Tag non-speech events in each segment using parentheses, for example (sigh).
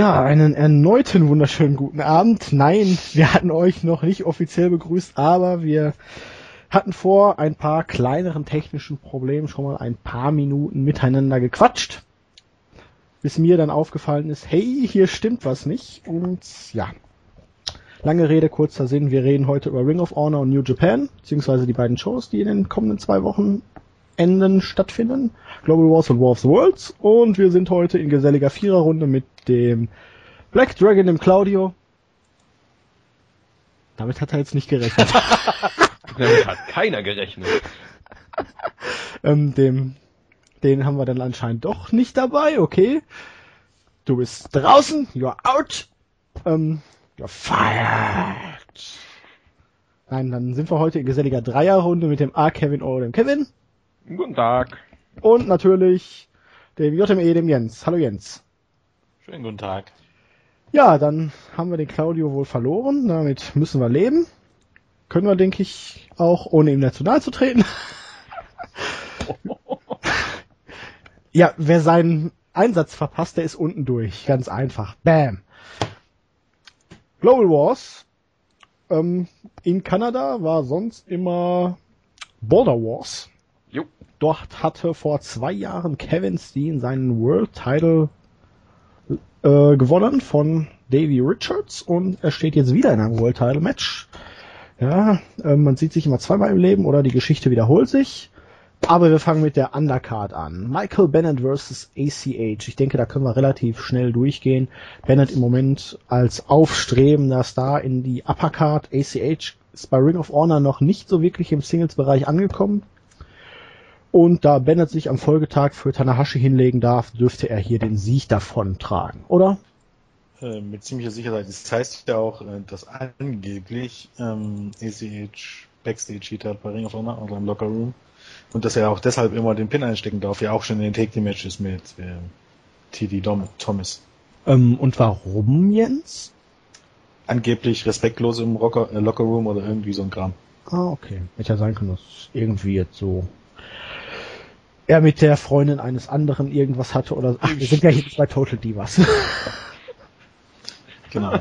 Ja, einen erneuten wunderschönen guten Abend. Nein, wir hatten euch noch nicht offiziell begrüßt, aber wir hatten vor ein paar kleineren technischen Problemen schon mal ein paar Minuten miteinander gequatscht, bis mir dann aufgefallen ist, hey, hier stimmt was nicht. Und ja, lange Rede, kurzer Sinn, wir reden heute über Ring of Honor und New Japan, beziehungsweise die beiden Shows, die in den kommenden zwei Wochen Enden stattfinden. Global Wars und War of the Worlds. Und wir sind heute in geselliger Viererrunde mit dem Black Dragon, dem Claudio. Damit hat er jetzt nicht gerechnet. (laughs) Damit hat keiner gerechnet. ähm, dem, den haben wir dann anscheinend doch nicht dabei, okay. Du bist draußen, you're out. Ähm, you're fired. Nein, dann sind wir heute in geselliger Dreierrunde mit dem A. Kevin oder dem Kevin. Guten Tag. Und natürlich dem JME, dem Jens. Hallo Jens. Schönen guten Tag. Ja, dann haben wir den Claudio wohl verloren. Damit müssen wir leben. Können wir, denke ich, auch ohne ihm nahe zu treten. (laughs) ja, wer seinen Einsatz verpasst, der ist unten durch. Ganz einfach. Bam. Global Wars ähm, in Kanada war sonst immer Border Wars. Dort hatte vor zwei Jahren Kevin Steen seinen World Title äh, gewonnen von Davey Richards und er steht jetzt wieder in einem World Title Match. Ja, äh, man sieht sich immer zweimal im Leben oder die Geschichte wiederholt sich. Aber wir fangen mit der Undercard an. Michael Bennett versus ACH. Ich denke, da können wir relativ schnell durchgehen. Bennett im Moment als aufstrebender Star in die Uppercard. ACH ist bei Ring of Honor noch nicht so wirklich im Singles-Bereich angekommen. Und da Bennett sich am Folgetag für Tanahashi hinlegen darf, dürfte er hier den Sieg davon tragen, oder? Äh, mit ziemlicher Sicherheit. Das heißt ja auch, äh, dass angeblich ähm, ACH Backstage Heat hat bei Ring of Honor oder im Locker Room. Und dass er auch deshalb immer den Pin einstecken darf, ja auch schon in den Take Team Matches mit äh, TD Dom Thomas. Ähm, und warum, Jens? Angeblich respektlos im Rocker, äh, Locker Room oder irgendwie so ein Kram. Ah, okay. Hätte ja sein können, dass irgendwie jetzt so er mit der Freundin eines anderen irgendwas hatte oder ach, wir sind ja hier bei Total Divas. (laughs) genau.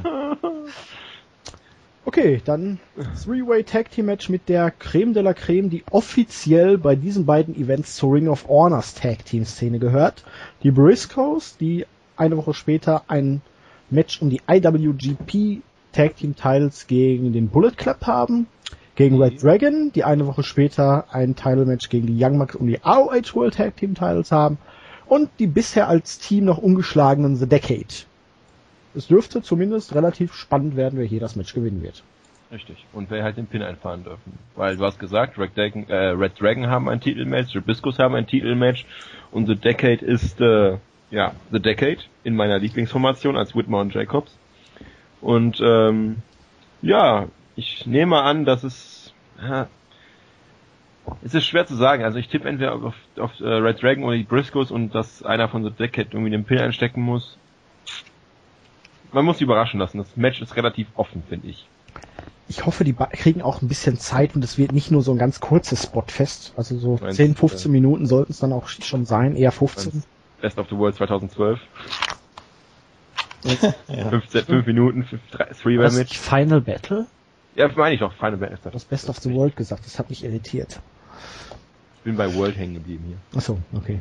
Okay, dann Three-Way Tag Team Match mit der Creme de la Creme, die offiziell bei diesen beiden Events zur Ring of Honors Tag Team Szene gehört. Die Briscoes, die eine Woche später ein Match um die IWGP Tag Team Titles gegen den Bullet Club haben. Gegen Red Dragon, die eine Woche später ein Title Match gegen die Young Bucks um die ROH World Tag Team Titles haben. Und die bisher als Team noch ungeschlagenen The Decade es dürfte zumindest relativ spannend werden, wer hier das Match gewinnen wird. Richtig. Und wer halt den Pin einfahren dürfen. Weil du hast gesagt, Red Dragon, äh, Red Dragon haben ein Titelmatch, The Biscus haben ein Titelmatch und The Decade ist, äh, ja, The Decade in meiner Lieblingsformation als Whitmore und Jacobs. Und, ähm, ja, ich nehme an, dass es, es ist schwer zu sagen. Also ich tippe entweder auf, auf äh, Red Dragon oder die Briscoes und dass einer von The Decade irgendwie den Pin einstecken muss man muss sie überraschen lassen. Das Match ist relativ offen, finde ich. Ich hoffe, die kriegen auch ein bisschen Zeit und es wird nicht nur so ein ganz kurzes Spotfest. Also so Meinst 10, 15 äh, Minuten sollten es dann auch schon sein, eher 15. Best of the World 2012. (laughs) ja. 15, 5 Minuten, 3 Match. Final Battle? Ja, meine ich doch, Final Battle. Du hast Best of the World gesagt, das hat mich irritiert. Ich bin bei World hängen geblieben hier. Achso, okay.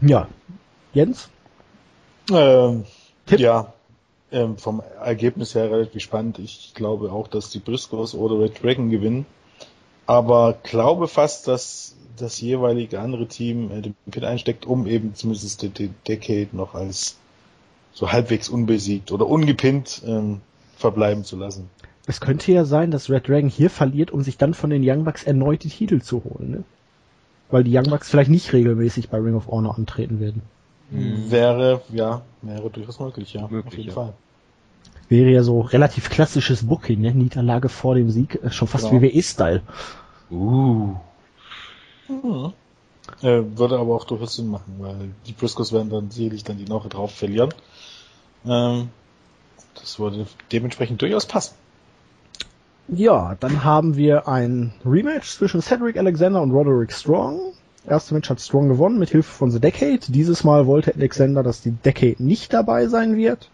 Ja. Jens? Ähm, Tipp? Ja, ähm, vom Ergebnis her relativ spannend. Ich glaube auch, dass die Briscoes oder Red Dragon gewinnen. Aber glaube fast, dass das jeweilige andere Team äh, den Pin einsteckt, um eben zumindest die Decade noch als so halbwegs unbesiegt oder ungepinnt ähm, verbleiben zu lassen. Es könnte ja sein, dass Red Dragon hier verliert, um sich dann von den Young Bucks erneut die Titel zu holen, ne? Weil die Young Bucks vielleicht nicht regelmäßig bei Ring of Honor antreten werden. Mhm. Wäre, ja, wäre durchaus möglich, ja. Möglich, auf jeden ja. Fall. Wäre ja so relativ klassisches Booking, ne? Niederlage vor dem Sieg, äh, schon fast genau. WWE-Style. Uh. Mhm. Äh, würde aber auch durchaus Sinn machen, weil die Briscoes werden dann sicherlich dann die Woche drauf verlieren. Ähm, das würde dementsprechend durchaus passen. Ja, dann haben wir ein Rematch zwischen Cedric Alexander und Roderick Strong Erste Match hat Strong gewonnen mit Hilfe von The Decade. Dieses Mal wollte Alexander, dass die Decade nicht dabei sein wird.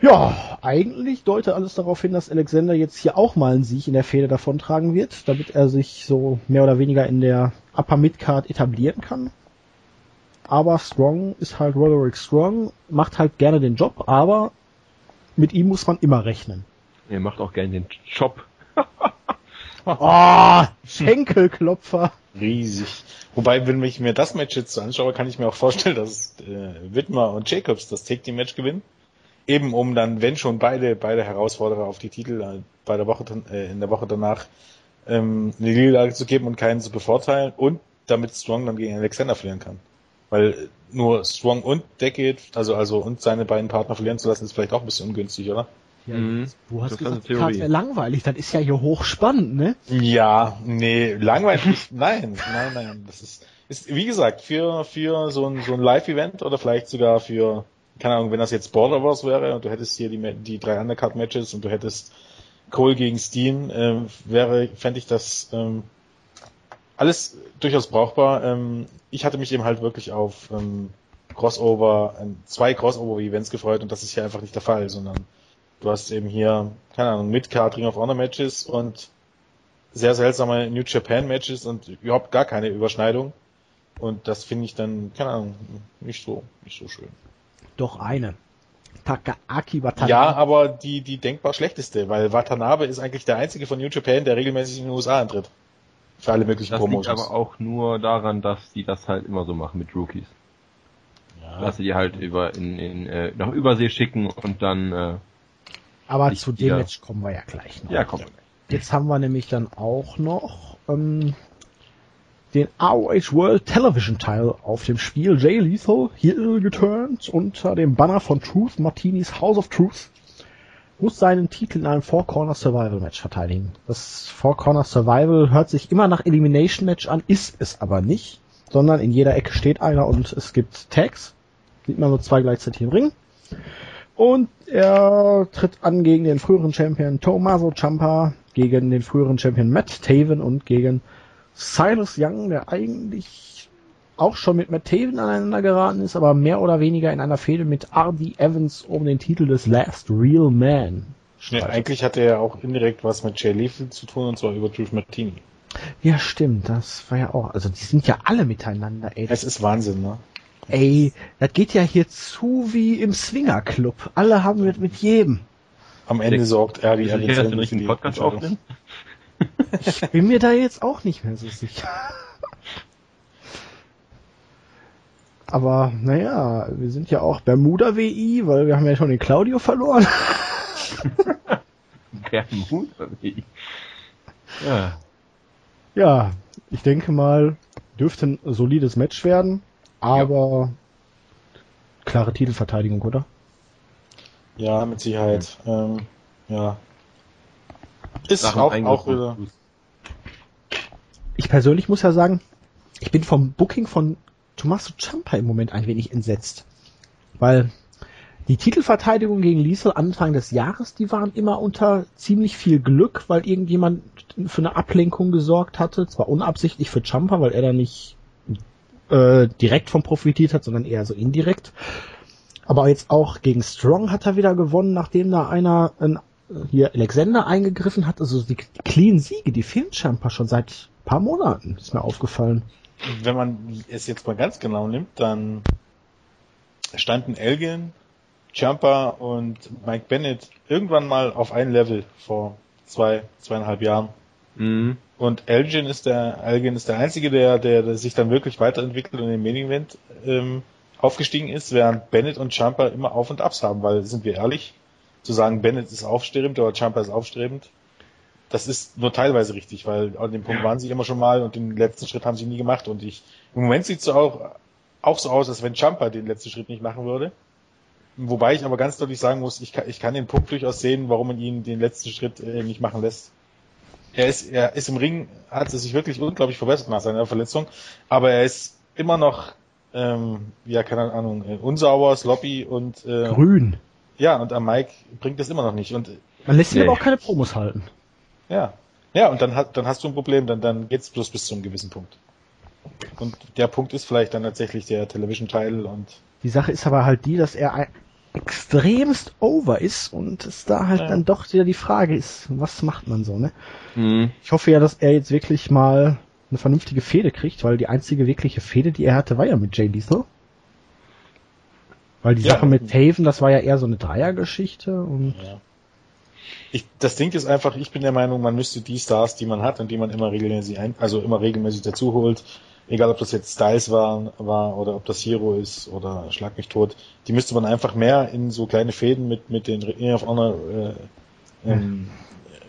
Ja, eigentlich deutet alles darauf hin, dass Alexander jetzt hier auch mal einen Sieg in der Fehde davontragen wird, damit er sich so mehr oder weniger in der Upper Midcard etablieren kann. Aber Strong ist halt Roderick Strong, macht halt gerne den Job, aber mit ihm muss man immer rechnen. Er macht auch gerne den Job. oh, (laughs) Schenkelklopfer. Riesig. Wobei, wenn ich mir das Match jetzt so anschaue, kann ich mir auch vorstellen, dass äh, Widmer und Jacobs das Take Team Match gewinnen eben um dann, wenn schon beide, beide Herausforderer auf die Titel äh, bei der Woche, äh, in der Woche danach ähm, eine Niederlage zu geben und keinen zu bevorteilen und damit Strong dann gegen Alexander verlieren kann. Weil nur Strong und Decade, also, also und seine beiden Partner verlieren zu lassen, ist vielleicht auch ein bisschen ungünstig, oder? Ja, mhm. Du hast das gesagt, das wäre langweilig. Das ist ja hier hochspannend, ne? Ja, nee, langweilig. (laughs) nein, nein, nein. Das ist, ist wie gesagt, für, für so ein, so ein Live-Event oder vielleicht sogar für keine Ahnung, wenn das jetzt Border Wars wäre und du hättest hier die, die drei Undercard-Matches und du hättest Cole gegen Steen, ähm, wäre, fände ich das ähm, alles durchaus brauchbar. Ähm, ich hatte mich eben halt wirklich auf ähm, Crossover, äh, zwei Crossover-Events gefreut und das ist hier einfach nicht der Fall, sondern du hast eben hier, keine Ahnung, Mid-Card Ring of Honor Matches und sehr seltsame New Japan Matches und überhaupt gar keine Überschneidung. Und das finde ich dann, keine Ahnung, nicht so, nicht so schön. Doch eine. Takaaki Watanabe. Ja, aber die, die denkbar schlechteste, weil Watanabe ist eigentlich der einzige von New Japan, der regelmäßig in den USA antritt. Für alle möglichen das Promotions. Das liegt aber auch nur daran, dass die das halt immer so machen mit Rookies. Ja. Dass sie die halt über in, in äh, nach Übersee schicken und dann äh, Aber zu dem Match kommen wir ja gleich noch. Ja, kommen Jetzt haben wir nämlich dann auch noch ähm, den ROH World Television Teil auf dem Spiel Jay Lethal hier geturnt unter dem Banner von Truth Martinis House of Truth muss seinen Titel in einem Four Corner Survival Match verteidigen. Das Four Corner Survival hört sich immer nach Elimination Match an, ist es aber nicht, sondern in jeder Ecke steht einer und es gibt Tags. Sieht man nur zwei gleichzeitig im Ring. Und er tritt an gegen den früheren Champion Tommaso Ciampa, gegen den früheren Champion Matt Taven und gegen Cyrus Young, der eigentlich auch schon mit Matt Taven aneinander geraten ist, aber mehr oder weniger in einer Fehde mit R.D. Evans um den Titel des Last Real Man. Ja, eigentlich hatte er auch indirekt was mit Jay Lethal zu tun, und zwar über Drew Martini. Ja, stimmt, das war ja auch, also die sind ja alle miteinander, ey. Es ist Wahnsinn, ne? Ey, das geht ja hier zu wie im Swingerclub. Alle haben mit, mit jedem. Am Ende sorgt er die Evans. Dass nicht einen Podcast aufnimmst? Ich bin mir da jetzt auch nicht mehr so sicher. Aber naja, wir sind ja auch Bermuda WI, weil wir haben ja schon den Claudio verloren. (laughs) Bermuda WI. Ja. Ja, ich denke mal, dürfte ein solides Match werden, aber ja. klare Titelverteidigung, oder? Ja, mit Sicherheit. Ähm, ja, ist auch, auch wieder. Ich persönlich muss ja sagen, ich bin vom Booking von Tommaso Ciampa im Moment ein wenig entsetzt. Weil die Titelverteidigung gegen Liesel Anfang des Jahres, die waren immer unter ziemlich viel Glück, weil irgendjemand für eine Ablenkung gesorgt hatte. Zwar unabsichtlich für Ciampa, weil er da nicht äh, direkt von profitiert hat, sondern eher so indirekt. Aber jetzt auch gegen Strong hat er wieder gewonnen, nachdem da einer ein hier Alexander eingegriffen hat, also die clean Siege, die fehlen scheinbar schon seit paar Monaten, ist mir aufgefallen. Wenn man es jetzt mal ganz genau nimmt, dann standen Elgin, Champa und Mike Bennett irgendwann mal auf ein Level vor zwei, zweieinhalb Jahren. Mhm. Und Elgin ist der, Elgin ist der einzige, der, der, der sich dann wirklich weiterentwickelt und im Main Event ähm, aufgestiegen ist, während Bennett und Champa immer Auf und Abs haben, weil sind wir ehrlich, zu sagen, Bennett ist aufstrebend oder Champa ist aufstrebend, das ist nur teilweise richtig, weil an dem Punkt waren sie immer schon mal und den letzten Schritt haben sie nie gemacht und ich, im Moment sieht es auch, auch so aus, als wenn Champa den letzten Schritt nicht machen würde. Wobei ich aber ganz deutlich sagen muss, ich kann, ich kann den Punkt durchaus sehen, warum man ihn den letzten Schritt äh, nicht machen lässt. Er ist, er ist im Ring, hat es sich wirklich unglaublich verbessert nach seiner Verletzung, aber er ist immer noch, ähm, ja, keine Ahnung, äh, unsauber, sloppy und äh, grün. Ja, und am Mike bringt das immer noch nicht. Und man lässt ihn nee. aber auch keine Promos halten. Ja. Ja, und dann, hat, dann hast du ein Problem, dann, dann geht's bloß bis zu einem gewissen Punkt. Und der Punkt ist vielleicht dann tatsächlich der Television Title und. Die Sache ist aber halt die, dass er extremst over ist und es da halt ja. dann doch wieder die Frage ist, was macht man so, ne? Mhm. Ich hoffe ja, dass er jetzt wirklich mal eine vernünftige Fehde kriegt, weil die einzige wirkliche Fehde, die er hatte, war ja mit Jay Lethal. Weil die ja. Sache mit Taven, das war ja eher so eine Dreiergeschichte und. Ja. Ich, das Ding ist einfach, ich bin der Meinung, man müsste die Stars, die man hat und die man immer regelmäßig ein, also immer regelmäßig dazu holt, egal ob das jetzt Styles war, war oder ob das Hero ist oder Schlag mich tot, die müsste man einfach mehr in so kleine Fäden mit, mit den Ring of Honor äh, ähm,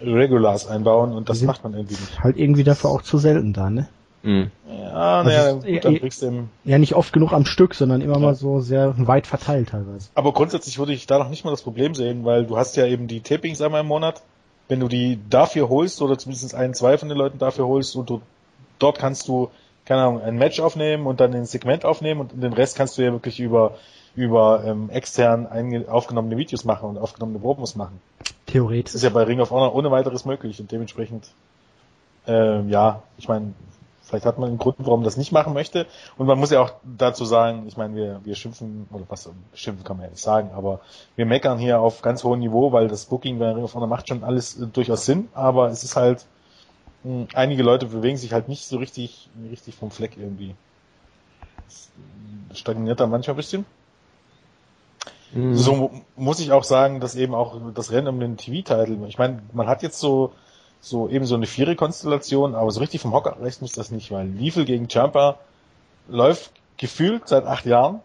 Regulars einbauen und das macht man irgendwie nicht. Halt irgendwie dafür auch zu selten da, ne? Mhm. Ja, naja, also gut, dann kriegst du im Ja, nicht oft genug am Stück, sondern immer ja. mal so sehr weit verteilt teilweise. Aber grundsätzlich würde ich da noch nicht mal das Problem sehen, weil du hast ja eben die Tapings einmal im Monat. Wenn du die dafür holst oder zumindest ein, zwei von den Leuten dafür holst und du dort kannst du keine Ahnung, ein Match aufnehmen und dann ein Segment aufnehmen und den Rest kannst du ja wirklich über über ähm, extern aufgenommene Videos machen und aufgenommene Promos machen. Theoretisch. Das ist ja bei Ring of Honor ohne weiteres möglich und dementsprechend, ähm, ja, ich meine, vielleicht hat man einen Grund, warum man das nicht machen möchte. Und man muss ja auch dazu sagen, ich meine, wir, wir schimpfen, oder was, schimpfen kann man ja nicht sagen, aber wir meckern hier auf ganz hohem Niveau, weil das Booking bei Ring of Honor macht schon alles äh, durchaus Sinn, aber es ist halt, hm, einige Leute bewegen sich halt nicht so richtig, richtig vom Fleck irgendwie. Das stagniert da manchmal ein bisschen. Mhm. So muss ich auch sagen, dass eben auch das Rennen um den TV-Titel, ich meine, man hat jetzt so, so eben so eine Vierer-Konstellation, aber so richtig vom Hocker reißt mich das nicht, weil Liefel gegen Champa läuft gefühlt seit acht Jahren.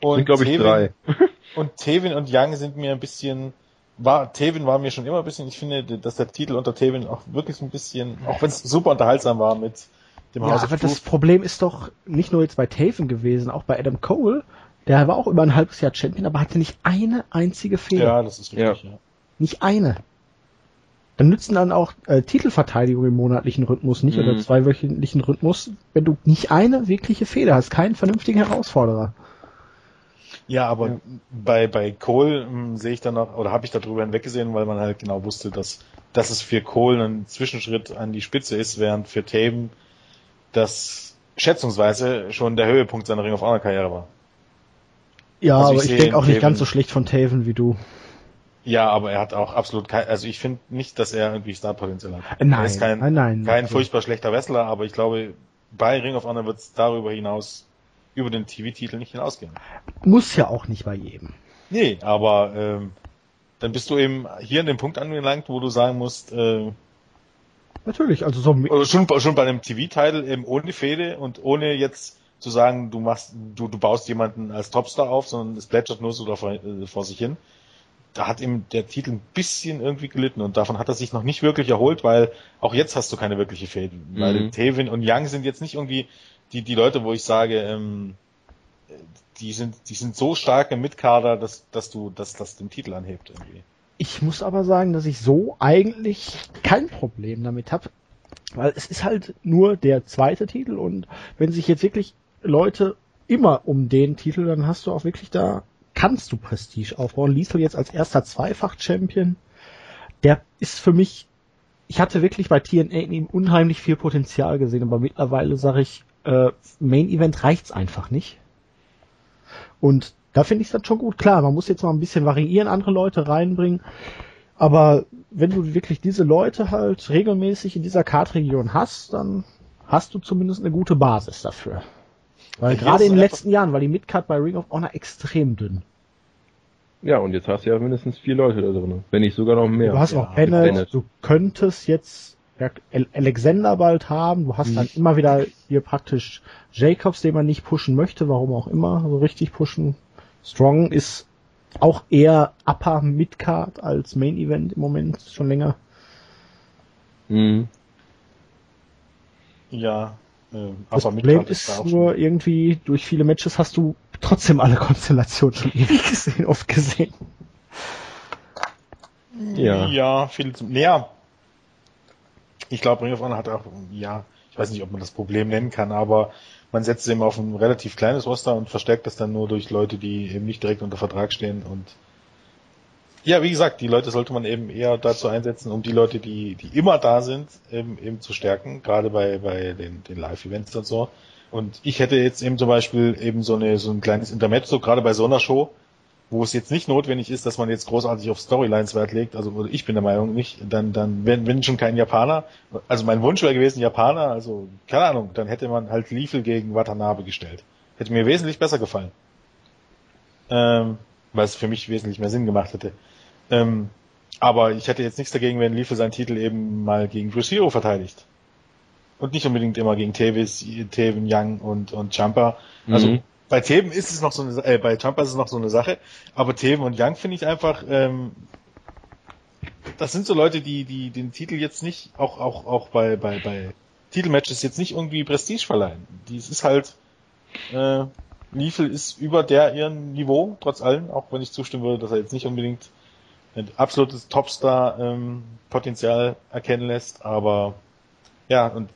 Und glaube ich drei. (laughs) und Tevin und Young sind mir ein bisschen, war, Tevin war mir schon immer ein bisschen, ich finde, dass der Titel unter Tevin auch wirklich ein bisschen, auch wenn es super unterhaltsam war mit dem ja, House aber das Problem ist doch nicht nur jetzt bei Taven gewesen, auch bei Adam Cole. Der war auch über ein halbes Jahr Champion, aber hatte nicht eine einzige Fehler. Ja, das ist richtig, ja. ja. Nicht eine. Dann nützen dann auch äh, Titelverteidigung im monatlichen Rhythmus nicht mhm. oder zweiwöchentlichen Rhythmus, wenn du nicht eine wirkliche Fehler hast, keinen vernünftigen Herausforderer. Ja, aber ja. bei bei Cole hm, sehe ich dann noch oder habe ich darüber hinweggesehen, weil man halt genau wusste, dass dass es für Cole ein Zwischenschritt an die Spitze ist, während für Taven das schätzungsweise schon der Höhepunkt seiner Ring of Honor Karriere war. Ja, also aber ich, ich denke auch Taven, nicht ganz so schlecht von Taven wie du. Ja, aber er hat auch absolut kein, also ich finde nicht, dass er irgendwie Starpotenzial hat. Nein, er ist kein, nein, nein. Kein furchtbar schlechter Wrestler, aber ich glaube, bei Ring of Honor wird es darüber hinaus über den TV-Titel nicht hinausgehen. Muss ja auch nicht bei jedem. Nee, aber ähm, dann bist du eben hier an dem Punkt angelangt, wo du sagen musst, äh, Natürlich, also so schon, schon bei einem TV-Titel eben ohne Fehde und ohne jetzt zu sagen, du machst, du, du baust jemanden als Topstar auf, sondern es plätschert nur so vor, äh, vor sich hin. Da hat ihm der Titel ein bisschen irgendwie gelitten und davon hat er sich noch nicht wirklich erholt, weil auch jetzt hast du keine wirkliche Fäden. Mhm. Weil Tevin und Young sind jetzt nicht irgendwie die, die Leute, wo ich sage, ähm, die sind, die sind so stark im Mitkader, dass, dass du, dass das den Titel anhebt irgendwie. Ich muss aber sagen, dass ich so eigentlich kein Problem damit habe, weil es ist halt nur der zweite Titel und wenn sich jetzt wirklich Leute immer um den Titel, dann hast du auch wirklich da, kannst du Prestige aufbauen. Liesel jetzt als erster Zweifach-Champion, der ist für mich, ich hatte wirklich bei TNA in ihm unheimlich viel Potenzial gesehen, aber mittlerweile sage ich, äh, Main Event reicht's einfach nicht. Und da finde ich es dann schon gut. Klar, man muss jetzt mal ein bisschen variieren, andere Leute reinbringen. Aber wenn du wirklich diese Leute halt regelmäßig in dieser Kartregion hast, dann hast du zumindest eine gute Basis dafür. Weil gerade in den letzten Jahren war die Midcard bei Ring of Honor extrem dünn. Ja, und jetzt hast du ja mindestens vier Leute da drin. Wenn nicht sogar noch mehr. Du hast ja, noch Bennett, Bennett, du könntest jetzt Alexander bald haben. Du hast mhm. dann immer wieder hier praktisch Jacobs, den man nicht pushen möchte, warum auch immer, so richtig pushen. Strong ist auch eher Upper Midcard als Main Event im Moment schon länger. Mhm. Ja, äh, das Problem ist nur irgendwie durch viele Matches hast du trotzdem alle Konstellationen schon (laughs) ewig gesehen, oft gesehen. Ja. Ja, viel zum, ja, ich glaube, Ring of Honor hat auch, ja, ich weiß nicht, ob man das Problem nennen kann, aber man setzt eben auf ein relativ kleines Roster und verstärkt das dann nur durch Leute, die eben nicht direkt unter Vertrag stehen und Ja, wie gesagt, die Leute sollte man eben eher dazu einsetzen, um die Leute, die, die immer da sind, eben, eben zu stärken, gerade bei, bei den, den Live-Events und so. Und ich hätte jetzt eben zum Beispiel eben so eine, so ein kleines Intermezzo, gerade bei so einer Show, wo es jetzt nicht notwendig ist, dass man jetzt großartig auf Storylines Wert legt, also ich bin der Meinung nicht, dann, dann, wenn, wenn schon kein Japaner, also mein Wunsch wäre gewesen, Japaner, also, keine Ahnung, dann hätte man halt Liefel gegen Watanabe gestellt. Hätte mir wesentlich besser gefallen. Ähm, weil es für mich wesentlich mehr Sinn gemacht hätte. Ähm, aber ich hätte jetzt nichts dagegen, wenn Liefel seinen Titel eben mal gegen Chris Hero verteidigt. Und nicht unbedingt immer gegen Tevis, Teven, Young und, und Jumper. Also mhm. Bei Teven ist es noch so eine, äh, bei Jumper ist es noch so eine Sache, aber Teven und Young finde ich einfach, ähm, das sind so Leute, die, die den Titel jetzt nicht, auch, auch, auch bei, bei, bei Titelmatches jetzt nicht irgendwie Prestige verleihen. Dies ist halt, äh, Liefel ist über der ihren Niveau, trotz allem, auch wenn ich zustimmen würde, dass er jetzt nicht unbedingt ein absolutes Topstar-Potenzial ähm, erkennen lässt, aber ja, und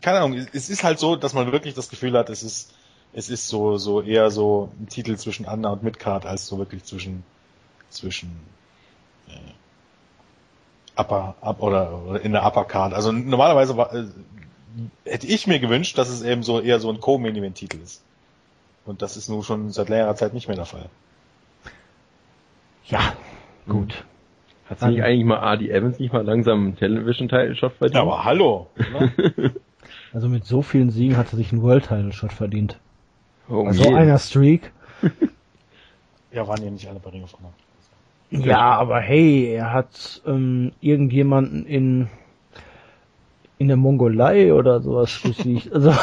keine Ahnung, es ist halt so, dass man wirklich das Gefühl hat, es ist, es ist so, so eher so ein Titel zwischen Anna und Midcard als so wirklich zwischen, zwischen, äh, Upper, up, oder, oder in der Upper Card. Also normalerweise war, äh, hätte ich mir gewünscht, dass es eben so eher so ein Co-Main-Event-Titel ist. Und das ist nun schon seit längerer Zeit nicht mehr der Fall. Ja, gut. Hm. Hat sich eigentlich mal Adi Evans nicht mal langsam einen Television-Title-Shot verdient? Ja, aber hallo! (laughs) also mit so vielen Siegen hat er sich einen World-Title-Shot verdient. Oh, also so einer Streak. (laughs) ja, waren ja nicht alle bei Ring of Honor. Ja, aber hey, er hat ähm, irgendjemanden in in der Mongolei oder sowas besiegt. Also (laughs)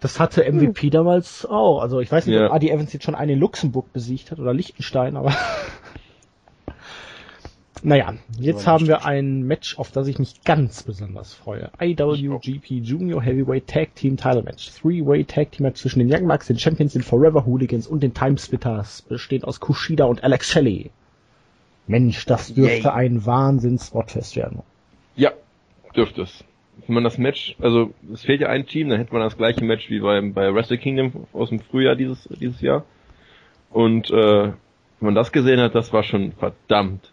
das hatte MVP damals auch. Also ich weiß nicht, ja. ob Adi Evans jetzt schon einen in Luxemburg besiegt hat oder Liechtenstein, aber (laughs) naja, jetzt haben wir ein Match, auf das ich mich ganz besonders freue. IWGP Junior Heavyweight Tag Team Title Match. Three-Way Tag Team Match zwischen den Young Bucks, den Champions, den Forever Hooligans und den Timesplitters, bestehend aus Kushida und Alex Shelley. Mensch, das dürfte Yay. ein Wahnsinns-Spotfest werden. Ja, dürfte es. Wenn man das Match, also es fehlt ja ein Team, dann hätte man das gleiche Match wie bei, bei Wrestle Kingdom aus dem Frühjahr dieses, dieses Jahr. Und äh, wenn man das gesehen hat, das war schon verdammt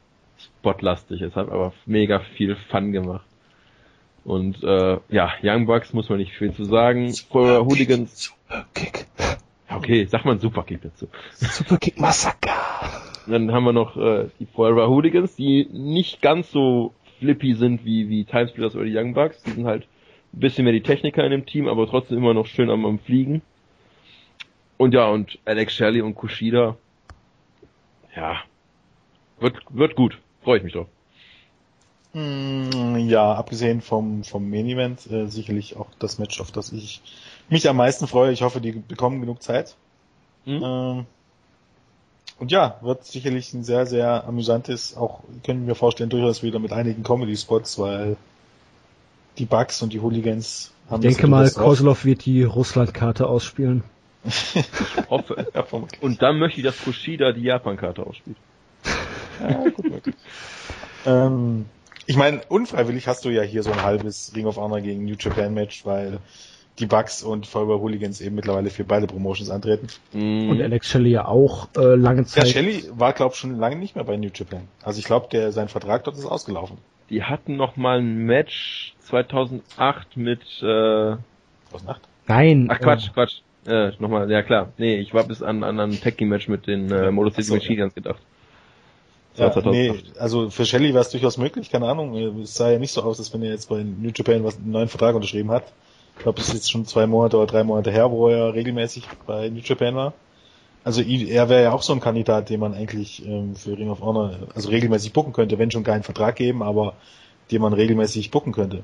spotlastig. Es hat aber mega viel Fun gemacht. Und äh, ja, Young Bucks muss man nicht viel zu sagen. Super Hooligans. Superkick. Okay, sag mal Superkick dazu. Superkick Massaker. Dann haben wir noch äh, die Forever Hooligans, die nicht ganz so flippy sind wie, wie Timesplitters oder die Young Bucks. Die sind halt ein bisschen mehr die Techniker in dem Team, aber trotzdem immer noch schön am, am Fliegen. Und ja, und Alex Shelley und Kushida. Ja. Wird, wird gut. Freue ich mich drauf. Mm, ja, abgesehen vom, vom Main Event, äh, sicherlich auch das Match, auf das ich mich am meisten freue. Ich hoffe, die bekommen genug Zeit. Mhm. Ähm, und ja, wird sicherlich ein sehr, sehr amüsantes, auch können wir vorstellen, durchaus wieder mit einigen Comedy-Spots, weil die Bugs und die Hooligans haben Ich denke mal, Kozlov wird die Russland-Karte ausspielen. (laughs) ich hoffe. und dann möchte ich, dass Kushida die Japan-Karte ausspielt. Ja, gut möglich. (laughs) ähm, ich meine, unfreiwillig hast du ja hier so ein halbes Ring of Honor gegen New Japan Match, weil die Bugs und Feuerwehr Hooligans eben mittlerweile für beide Promotions antreten. Mhm. Und Alex Shelley ja auch äh, lange Zeit. Ja, Shelley war glaube schon lange nicht mehr bei New Japan. Also ich glaube, der sein Vertrag dort ist ausgelaufen. Die hatten noch mal ein Match 2008 mit äh 2008? Nein. Ach Quatsch, äh, Quatsch. Äh, nochmal, ja klar. Nee, ich war bis an, an ein Tag Team Match mit den äh, Motor City Machine Guns gedacht. Ja, nee, also für Shelley war es durchaus möglich, keine Ahnung. Es sah ja nicht so aus, als wenn er jetzt bei New Japan was, einen neuen Vertrag unterschrieben hat. Ich glaube, es ist jetzt schon zwei Monate oder drei Monate her, wo er regelmäßig bei New Japan war. Also er wäre ja auch so ein Kandidat, den man eigentlich ähm, für Ring of Honor also regelmäßig bucken könnte, wenn schon keinen Vertrag geben, aber den man regelmäßig bucken könnte.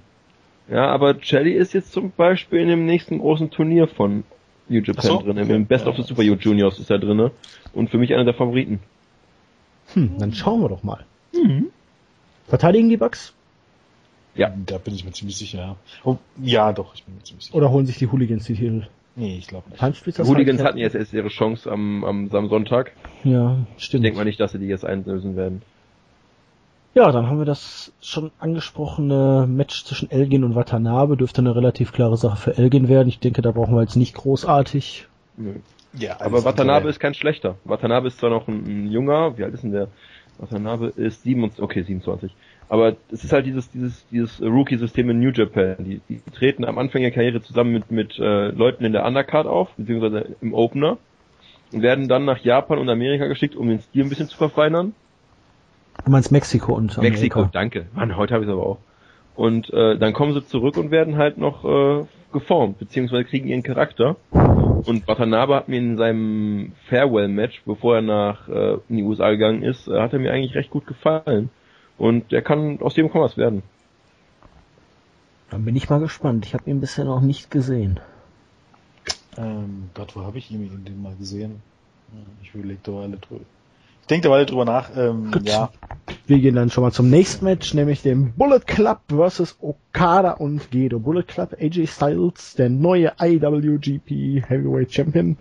Ja, aber Jelly ist jetzt zum Beispiel in dem nächsten großen Turnier von New Japan so? drin. Im Best ja, of the Super Juniors ist er drin. Und für mich einer der Favoriten. Hm, dann schauen wir doch mal. Mhm. Verteidigen die Bugs? Ja. Da bin ich mir ziemlich sicher. Oh, ja, doch, ich bin mir ziemlich sicher. Oder holen sich die Hooligans die Titel? Nee, ich glaube nicht. Die Hooligans hatten jetzt erst ihre Chance am, am, am Sonntag. Ja, stimmt. Denkt man nicht, dass sie die jetzt einlösen werden. Ja, dann haben wir das schon angesprochene Match zwischen Elgin und Watanabe. Dürfte eine relativ klare Sache für Elgin werden. Ich denke, da brauchen wir jetzt nicht großartig. Nö. Ja, aber Watanabe ist kein schlechter. Watanabe ist zwar noch ein, ein junger, wie alt ist denn der? Watanabe ist 27, okay, 27. Aber es ist halt dieses, dieses, dieses Rookie-System in New Japan. Die, die treten am Anfang der Karriere zusammen mit, mit äh, Leuten in der Undercard auf, beziehungsweise im Opener. Und werden dann nach Japan und Amerika geschickt, um den Stil ein bisschen zu verfeinern. Du meinst Mexiko und Amerika. Mexiko, danke. Mann, heute habe ich es aber auch. Und äh, dann kommen sie zurück und werden halt noch äh, geformt, beziehungsweise kriegen ihren Charakter. Und Watanabe hat mir in seinem Farewell-Match, bevor er nach äh, in die USA gegangen ist, äh, hat er mir eigentlich recht gut gefallen. Und der kann, aus dem kann was werden. Dann bin ich mal gespannt. Ich habe ihn bisher noch nicht gesehen. Ähm, Gott, wo habe ich ihn den mal gesehen? Ich überlege da alle drüber. Denke da alle drüber nach. Ähm, ja. Wir gehen dann schon mal zum nächsten Match, nämlich dem Bullet Club versus Okada und Gedo. Bullet Club, AJ Styles, der neue IWGP Heavyweight Champion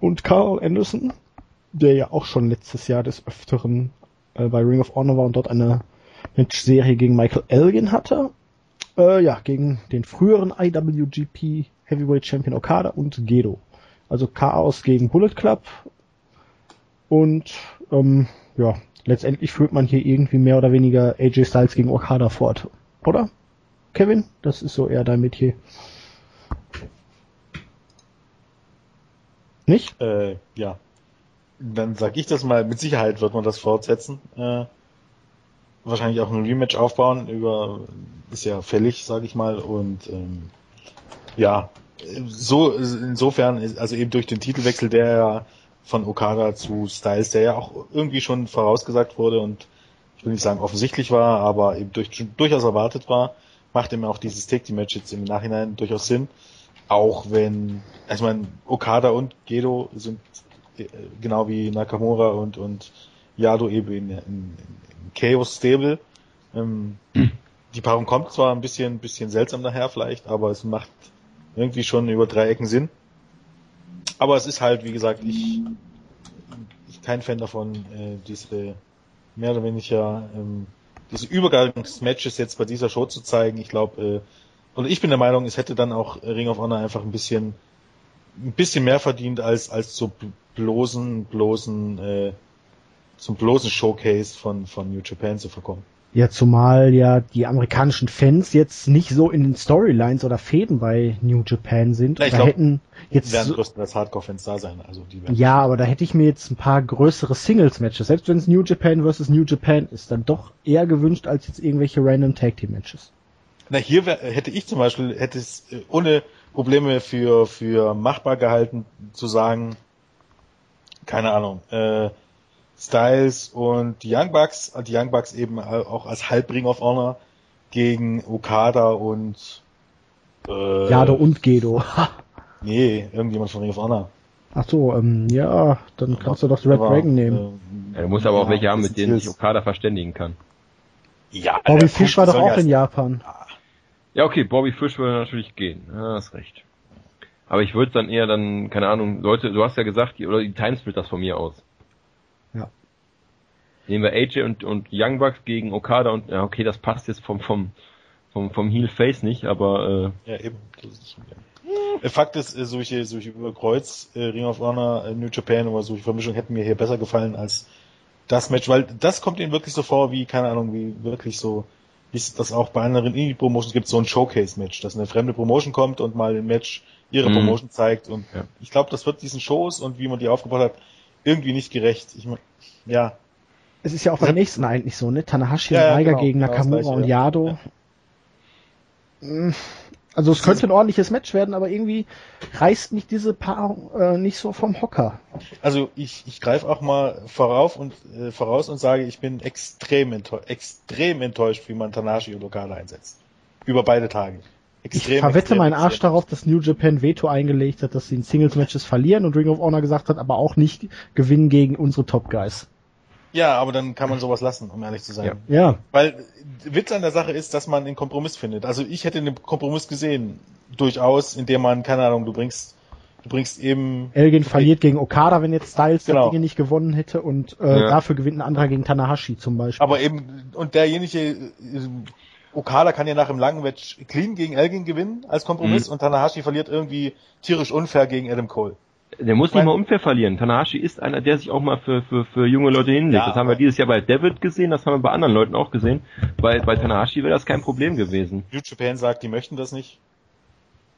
und Carl Anderson, der ja auch schon letztes Jahr des Öfteren äh, bei Ring of Honor war und dort eine Match-Serie gegen Michael Elgin hatte. Äh, ja, gegen den früheren IWGP Heavyweight Champion Okada und Gedo. Also Chaos gegen Bullet Club. Und ähm, ja, letztendlich führt man hier irgendwie mehr oder weniger AJ Styles gegen Okada fort. Oder? Kevin? Das ist so eher dein Metier. Nicht? Äh, ja. Dann sag ich das mal, mit Sicherheit wird man das fortsetzen. Äh, wahrscheinlich auch ein Rematch aufbauen über ist ja fällig, sag ich mal. Und ähm, ja, so insofern, also eben durch den Titelwechsel, der ja von Okada zu Styles, der ja auch irgendwie schon vorausgesagt wurde und ich will nicht sagen offensichtlich war, aber eben durch, durchaus erwartet war, macht ihm auch dieses Take Team Match jetzt im Nachhinein durchaus Sinn. Auch wenn, also ich meine, Okada und Gedo sind äh, genau wie Nakamura und, und Yado eben in, in, in Chaos Stable. Ähm, die Paarung kommt zwar ein bisschen, bisschen seltsam daher vielleicht, aber es macht irgendwie schon über drei Ecken Sinn. Aber es ist halt, wie gesagt, ich, ich kein Fan davon, äh, diese mehr oder weniger ähm, diese Übergangsmatches jetzt bei dieser Show zu zeigen. Ich glaube, äh, und ich bin der Meinung, es hätte dann auch Ring of Honor einfach ein bisschen ein bisschen mehr verdient als als so bloßen bloßen äh, zum bloßen Showcase von von New Japan zu verkommen. Ja, zumal ja die amerikanischen Fans jetzt nicht so in den Storylines oder Fäden bei New Japan sind. Ja, ich glaub, hätten jetzt werden größtenteils Hardcore-Fans da sein. Also die ja, aber da hätte ich mir jetzt ein paar größere Singles-Matches, selbst wenn es New Japan versus New Japan ist, dann doch eher gewünscht als jetzt irgendwelche random Tag-Team-Matches. Na, hier wär, hätte ich zum Beispiel, hätte es äh, ohne Probleme für, für machbar gehalten, zu sagen, keine Ahnung, äh, Styles und die Young Bucks, die Young Bucks eben auch als Halbring of Honor gegen Okada und äh, Jado und Gedo. (laughs) nee, irgendjemand von Ring of Honor. Ach so, ähm, ja, dann kannst du doch Red aber, Dragon nehmen. Ähm, ja, du musst aber auch ja, welche haben, mit denen sich Okada verständigen kann. Ja, Bobby Fish war doch auch in Japan. Ja, okay, Bobby Fish würde natürlich gehen. Ja, hast recht. Aber ich würde dann eher dann, keine Ahnung, Leute, du hast ja gesagt, die, oder die Timesplit das von mir aus. Nehmen wir AJ und, und Young Bucks gegen Okada und ja, okay, das passt jetzt vom vom vom, vom Heel Face nicht, aber äh, ja eben. Das ist, ja. Fakt ist, äh, solche solche Überkreuz äh, Ring of Honor äh, New Japan oder solche Vermischungen hätten mir hier besser gefallen als das Match, weil das kommt ihnen wirklich so vor wie keine Ahnung wie wirklich so wie es das auch bei anderen Indie-Promotions gibt, so ein Showcase-Match, dass eine fremde Promotion kommt und mal ein Match ihre mhm. Promotion zeigt und ja. ich glaube, das wird diesen Shows und wie man die aufgebaut hat, irgendwie nicht gerecht. Ich mein, ja, es ist ja auch beim nächsten eigentlich so, ne? Tanahashi ja, und Liger genau, gegen genau Nakamura genau und Yado. Ja. Also es könnte ein ordentliches Match werden, aber irgendwie reißt mich diese Paarung äh, nicht so vom Hocker. Also ich, ich greife auch mal vorauf und äh, voraus und sage, ich bin extrem enttäuscht, extrem enttäuscht, wie man Tanahashi und Okada einsetzt. Über beide Tage. Extrem, ich verwette meinen Arsch darauf, dass New Japan Veto eingelegt hat, dass sie in Singles Matches verlieren und Ring of Honor gesagt hat, aber auch nicht gewinnen gegen unsere Top Guys. Ja, aber dann kann man sowas lassen, um ehrlich zu sein. Ja. ja. Weil Witz an der Sache ist, dass man den Kompromiss findet. Also ich hätte den Kompromiss gesehen, durchaus, indem man, keine Ahnung, du bringst, du bringst eben. Elgin verliert gegen Okada, wenn jetzt Styles genau. das Ding nicht gewonnen hätte und äh, ja. dafür gewinnt ein anderer gegen Tanahashi zum Beispiel. Aber eben, und derjenige, Okada kann ja nach einem langen Match clean gegen Elgin gewinnen als Kompromiss mhm. und Tanahashi verliert irgendwie tierisch unfair gegen Adam Cole. Der muss nicht mal unfair verlieren. Tanahashi ist einer, der sich auch mal für, für, für junge Leute hinlegt. Ja, das haben wir dieses Jahr bei David gesehen, das haben wir bei anderen Leuten auch gesehen. Bei, bei Tanahashi wäre das kein Problem gewesen. New Japan sagt, die möchten das nicht.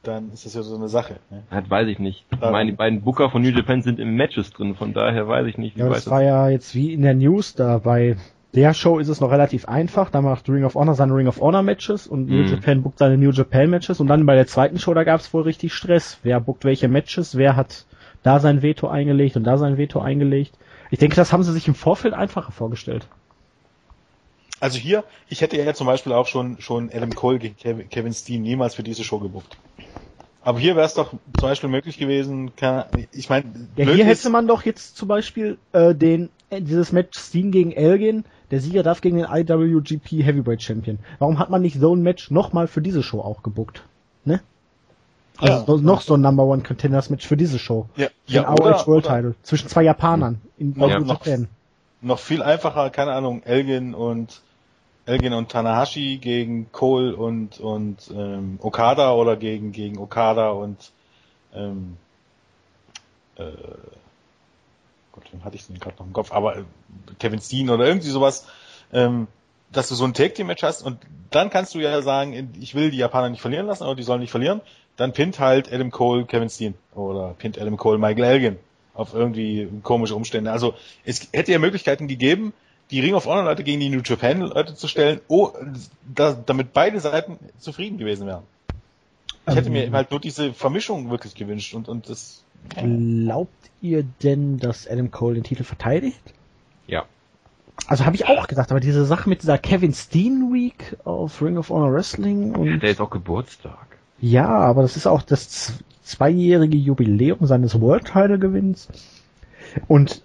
Dann ist das ja so eine Sache. Ne? Das weiß ich nicht. Ich meine, die beiden Booker von New Japan sind im Matches drin, von daher weiß ich nicht, wie ja, das war ja jetzt wie in der News da bei der Show ist es noch relativ einfach. Da macht Ring of Honor seine Ring of Honor Matches und New mhm. Japan bookt seine New Japan Matches. Und dann bei der zweiten Show, da gab es wohl richtig Stress. Wer bookt welche Matches? Wer hat da sein Veto eingelegt und da sein Veto eingelegt? Ich denke, das haben sie sich im Vorfeld einfacher vorgestellt. Also hier, ich hätte ja zum Beispiel auch schon, schon Adam Cole gegen Kevin Steen niemals für diese Show gebucht. Aber hier wäre es doch zum Beispiel möglich gewesen, kann, ich meine... Ja, hier hätte man doch jetzt zum Beispiel äh, den äh, dieses Match Steen gegen Elgin, der Sieger darf gegen den IWGP Heavyweight Champion. Warum hat man nicht so ein Match nochmal für diese Show auch gebuckt? Ne? Also ja, noch so ein Number One Contenders Match für diese Show. Ja, ja den oder, World Title. Zwischen zwei Japanern in ja, noch, noch viel einfacher, keine Ahnung, Elgin und Elgin und Tanahashi gegen Cole und und ähm, Okada oder gegen gegen Okada und ähm, äh, Gott, wen hatte ich denn gerade noch im Kopf? Aber äh, Kevin Steen oder irgendwie sowas, ähm, dass du so ein Take Team Match hast und dann kannst du ja sagen, ich will die Japaner nicht verlieren lassen, aber die sollen nicht verlieren. Dann pinnt halt Adam Cole Kevin Steen oder pinnt Adam Cole Michael Elgin auf irgendwie komische Umstände. Also es hätte ja Möglichkeiten gegeben, die Ring of Honor Leute gegen die New Japan Leute zu stellen, oh, da, damit beide Seiten zufrieden gewesen wären. Ich hätte mir ähm. halt nur diese Vermischung wirklich gewünscht und, und das. Glaubt ihr denn, dass Adam Cole den Titel verteidigt? Ja. Also habe ich auch gedacht, aber diese Sache mit dieser Kevin Steen Week auf Ring of Honor Wrestling und. Der ist auch Geburtstag. Ja, aber das ist auch das zweijährige Jubiläum seines World Title Gewinns. Und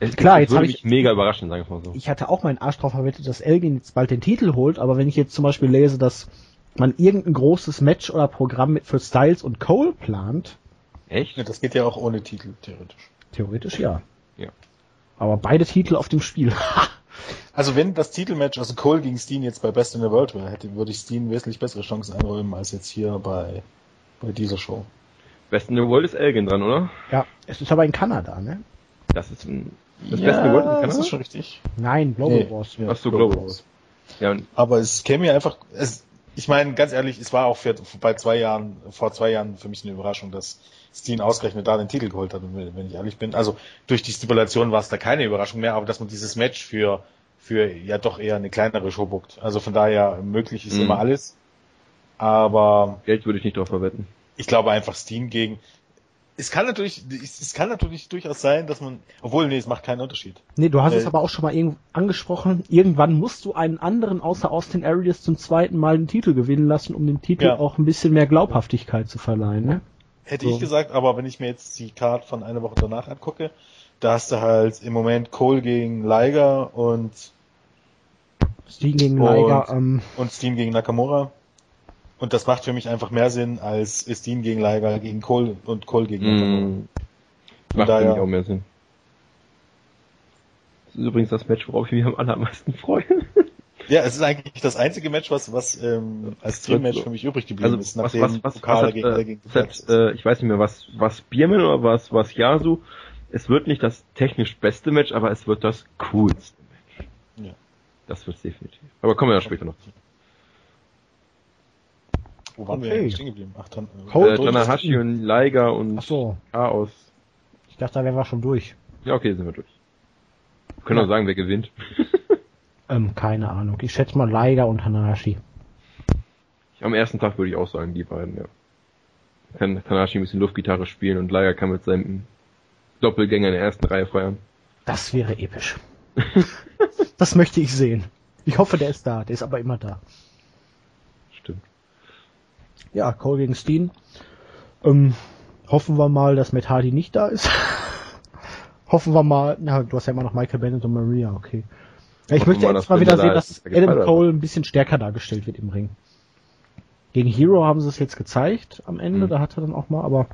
es Klar, jetzt habe ich mega überraschend, sag ich mal so. Ich hatte auch meinen Arsch drauf verwettet, dass Elgin jetzt bald den Titel holt, aber wenn ich jetzt zum Beispiel lese, dass man irgendein großes Match oder Programm für Styles und Cole plant. Echt? Ja, das geht ja auch ohne Titel, theoretisch. Theoretisch ja. Ja. Aber beide Titel auf dem Spiel. (laughs) also wenn das Titelmatch, also Cole gegen Steen jetzt bei Best in the World wäre, hätte, würde ich Steen wesentlich bessere Chancen einräumen als jetzt hier bei, bei dieser Show. Best in the World ist Elgin dran, oder? Ja, es ist aber in Kanada, ne? Das ist ein das ja, beste World in Kanada? ist schon richtig. Nein, Global nee. Wars. Ja. Achso, Global Wars. Ja, aber es käme mir einfach, es, ich meine, ganz ehrlich, es war auch für, bei zwei Jahren, vor zwei Jahren für mich eine Überraschung, dass Steen ausgerechnet da den Titel geholt hat, wenn ich ehrlich bin. Also durch die Stipulation war es da keine Überraschung mehr, aber dass man dieses Match für, für ja doch eher eine kleinere Show buckt. Also von daher möglich ist mhm. immer alles. Aber. Geld würde ich nicht drauf verwetten. Ich glaube einfach Steen gegen, es kann natürlich, es kann natürlich durchaus sein, dass man, obwohl, nee, es macht keinen Unterschied. Nee, du hast äh, es aber auch schon mal angesprochen. Irgendwann musst du einen anderen außer Austin Aries zum zweiten Mal den Titel gewinnen lassen, um dem Titel ja. auch ein bisschen mehr Glaubhaftigkeit zu verleihen, ne? Hätte so. ich gesagt, aber wenn ich mir jetzt die Card von einer Woche danach angucke, da hast du halt im Moment Cole gegen Liger und Steen gegen Liger ähm, und Steen gegen Nakamura. Und das macht für mich einfach mehr Sinn als Estin gegen Liger gegen Cole und Cole gegen mm. Macht daher, für mich auch mehr Sinn. Das ist übrigens das Match, worauf ich mich am allermeisten (laughs) freue. Ja, es ist eigentlich das einzige Match, was, was ähm, als Teammatch für mich übrig geblieben also, ist, nachdem was, was, was, was hat, gegen, äh, gegen hat, äh, Ich weiß nicht mehr, was, was Bierman oder was, was Yasu. Es wird nicht das technisch beste Match, aber es wird das coolste Match. Ja. Das wird definitiv. Aber kommen wir ja später noch zu. Wo waren okay. wir stehen geblieben? Ach, dann, äh, Tanahashi und Liger und Ach so. Chaos. Ich dachte, da wären wir schon durch. Ja, okay, sind wir durch. Wir können ja. auch sagen, wer gewinnt. (laughs) ähm, keine Ahnung. Ich schätze mal Liger und Tanahashi. Am ersten Tag würde ich auch sagen, die beiden, ja. Kann Tanahashi ein bisschen Luftgitarre spielen und Liger kann mit seinem Doppelgänger in der ersten Reihe feiern. Das wäre episch. (laughs) das möchte ich sehen. Ich hoffe, der ist da. Der ist aber immer da. Ja, Cole gegen Steen. Ähm, hoffen wir mal, dass Matt Hardy nicht da ist. (laughs) hoffen wir mal, na, du hast ja immer noch Michael Bennett und Maria, okay. Ja, ich möchte jetzt mal wieder sehen, dass Adam Cole ein bisschen stärker dargestellt wird im Ring. Gegen Hero haben sie es jetzt gezeigt am Ende, mhm. da hat er dann auch mal, aber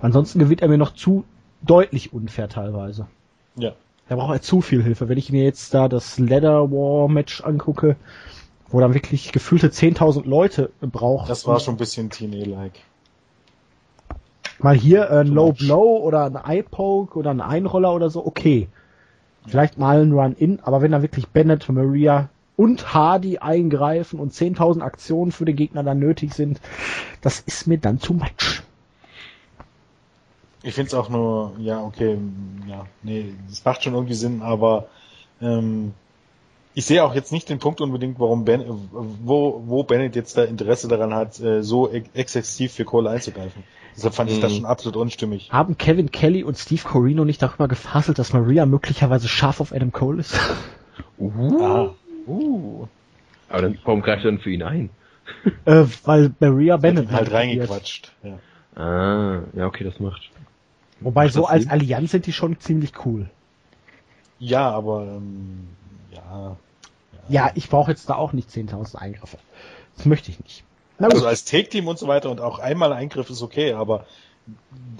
ansonsten gewinnt er mir noch zu deutlich unfair teilweise. Ja. Da braucht er zu viel Hilfe. Wenn ich mir jetzt da das Leather War Match angucke, wo dann wirklich gefühlte 10.000 Leute braucht. Das war schon ein bisschen TNA-like. Mal hier ein Low Blow oder ein Eye Poke oder ein Einroller oder so, okay. Vielleicht mal ein Run-In, aber wenn da wirklich Bennett, Maria und Hardy eingreifen und 10.000 Aktionen für den Gegner dann nötig sind, das ist mir dann zu much. Ich finde es auch nur, ja, okay, ja, nee, das macht schon irgendwie Sinn, aber ähm, ich sehe auch jetzt nicht den Punkt unbedingt, warum Ben, wo, wo Bennett jetzt da Interesse daran hat, äh, so exzessiv für Cole einzugreifen. Deshalb fand ich das mhm. schon absolut unstimmig. Haben Kevin Kelly und Steve Corino nicht darüber gefaselt, dass Maria möglicherweise scharf auf Adam Cole ist? (laughs) Uh. Ah. Uh. Aber dann, warum greift er denn für ihn ein? äh, weil Maria Bennett halt reingequatscht. Ja. Ah, ja, okay, das macht. Wobei so als Allianz sind die schon ziemlich cool. Ja, aber ähm, ja. Ja, ich brauche jetzt da auch nicht 10.000 Eingriffe. Das möchte ich nicht. Also als Take-Team und so weiter und auch einmal Eingriff ist okay, aber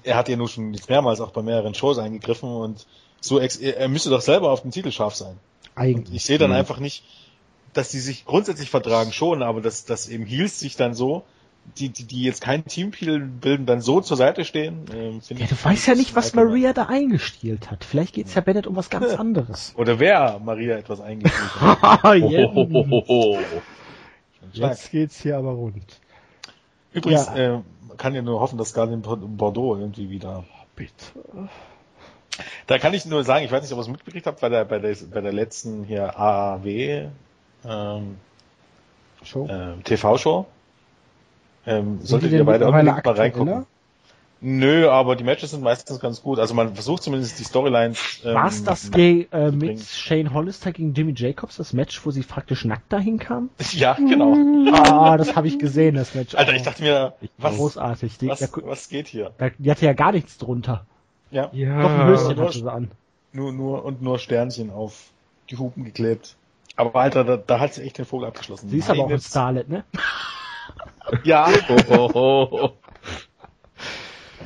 er hat ja nur schon jetzt mehrmals auch bei mehreren Shows eingegriffen und so er müsste doch selber auf den Titel scharf sein. Eigentlich. Und ich sehe dann mhm. einfach nicht, dass die sich grundsätzlich vertragen schon, aber dass, dass eben Heels sich dann so, die, die, die jetzt kein Team bilden, dann so zur Seite stehen. Ähm, ja, du weißt ja nicht, was Maria da eingestielt hat. Vielleicht geht's ja Bennett um was ganz (laughs) anderes. Oder wer Maria etwas eingestielt hat. (laughs) oh, Jetzt geht's hier aber rund. Übrigens, ja. äh, kann ja nur hoffen, dass Guardian Bordeaux irgendwie wieder. Bitte. Da kann ich nur sagen, ich weiß nicht, ob ihr es mitbekriegt habt, bei der, bei der, bei der letzten hier AAW ähm, Show? Ähm, TV-Show. Ähm, solltet ihr beide unbedingt mal reingucken. Nö, aber die Matches sind meistens ganz gut. Also man versucht zumindest die Storylines. Ähm, War es das Gay, äh, mit Shane Hollister gegen Jimmy Jacobs, das Match, wo sie praktisch nackt dahin kam? (laughs) Ja, genau. Ah, das habe ich gesehen, das Match. Alter, ich dachte mir, was, großartig. Die, was, der, was geht hier? Die hatte ja gar nichts drunter. Ja. ja. Doch ein Höschen hatte sie an. Nur, nur, und nur Sternchen auf die Hupen geklebt. Aber Alter, da, da hat sie echt den Vogel abgeschlossen. Sie ist Meine aber auch ein Starlet, ne? Ja. oh, oh, oh.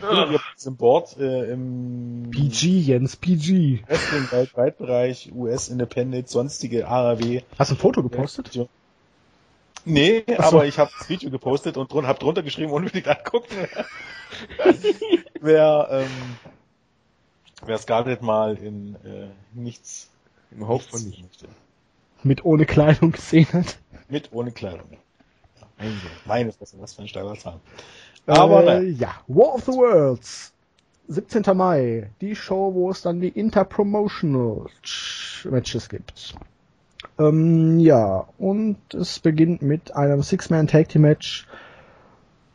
Wir im Board äh, im PG, Jens, PG. Wrestling weltweit Bereich, US Independent, sonstige ARW. Hast du ein Foto gepostet? Ja. Nee, so. aber ich habe das Video gepostet und drun, hab drunter geschrieben, unbedingt angucken. (laughs) wer, ähm, wer Scarlett mal in äh, nichts im Haupt von nicht möchte. Mit ohne Kleidung gesehen hat. Mit ohne Kleidung. Ja. Meine Fresse, was für ein steiler Zahn. Aber äh, ja, War of the Worlds. 17. Mai, die Show, wo es dann die Interpromotional Matches gibt. Ähm, ja, und es beginnt mit einem Six-Man Tag Team Match.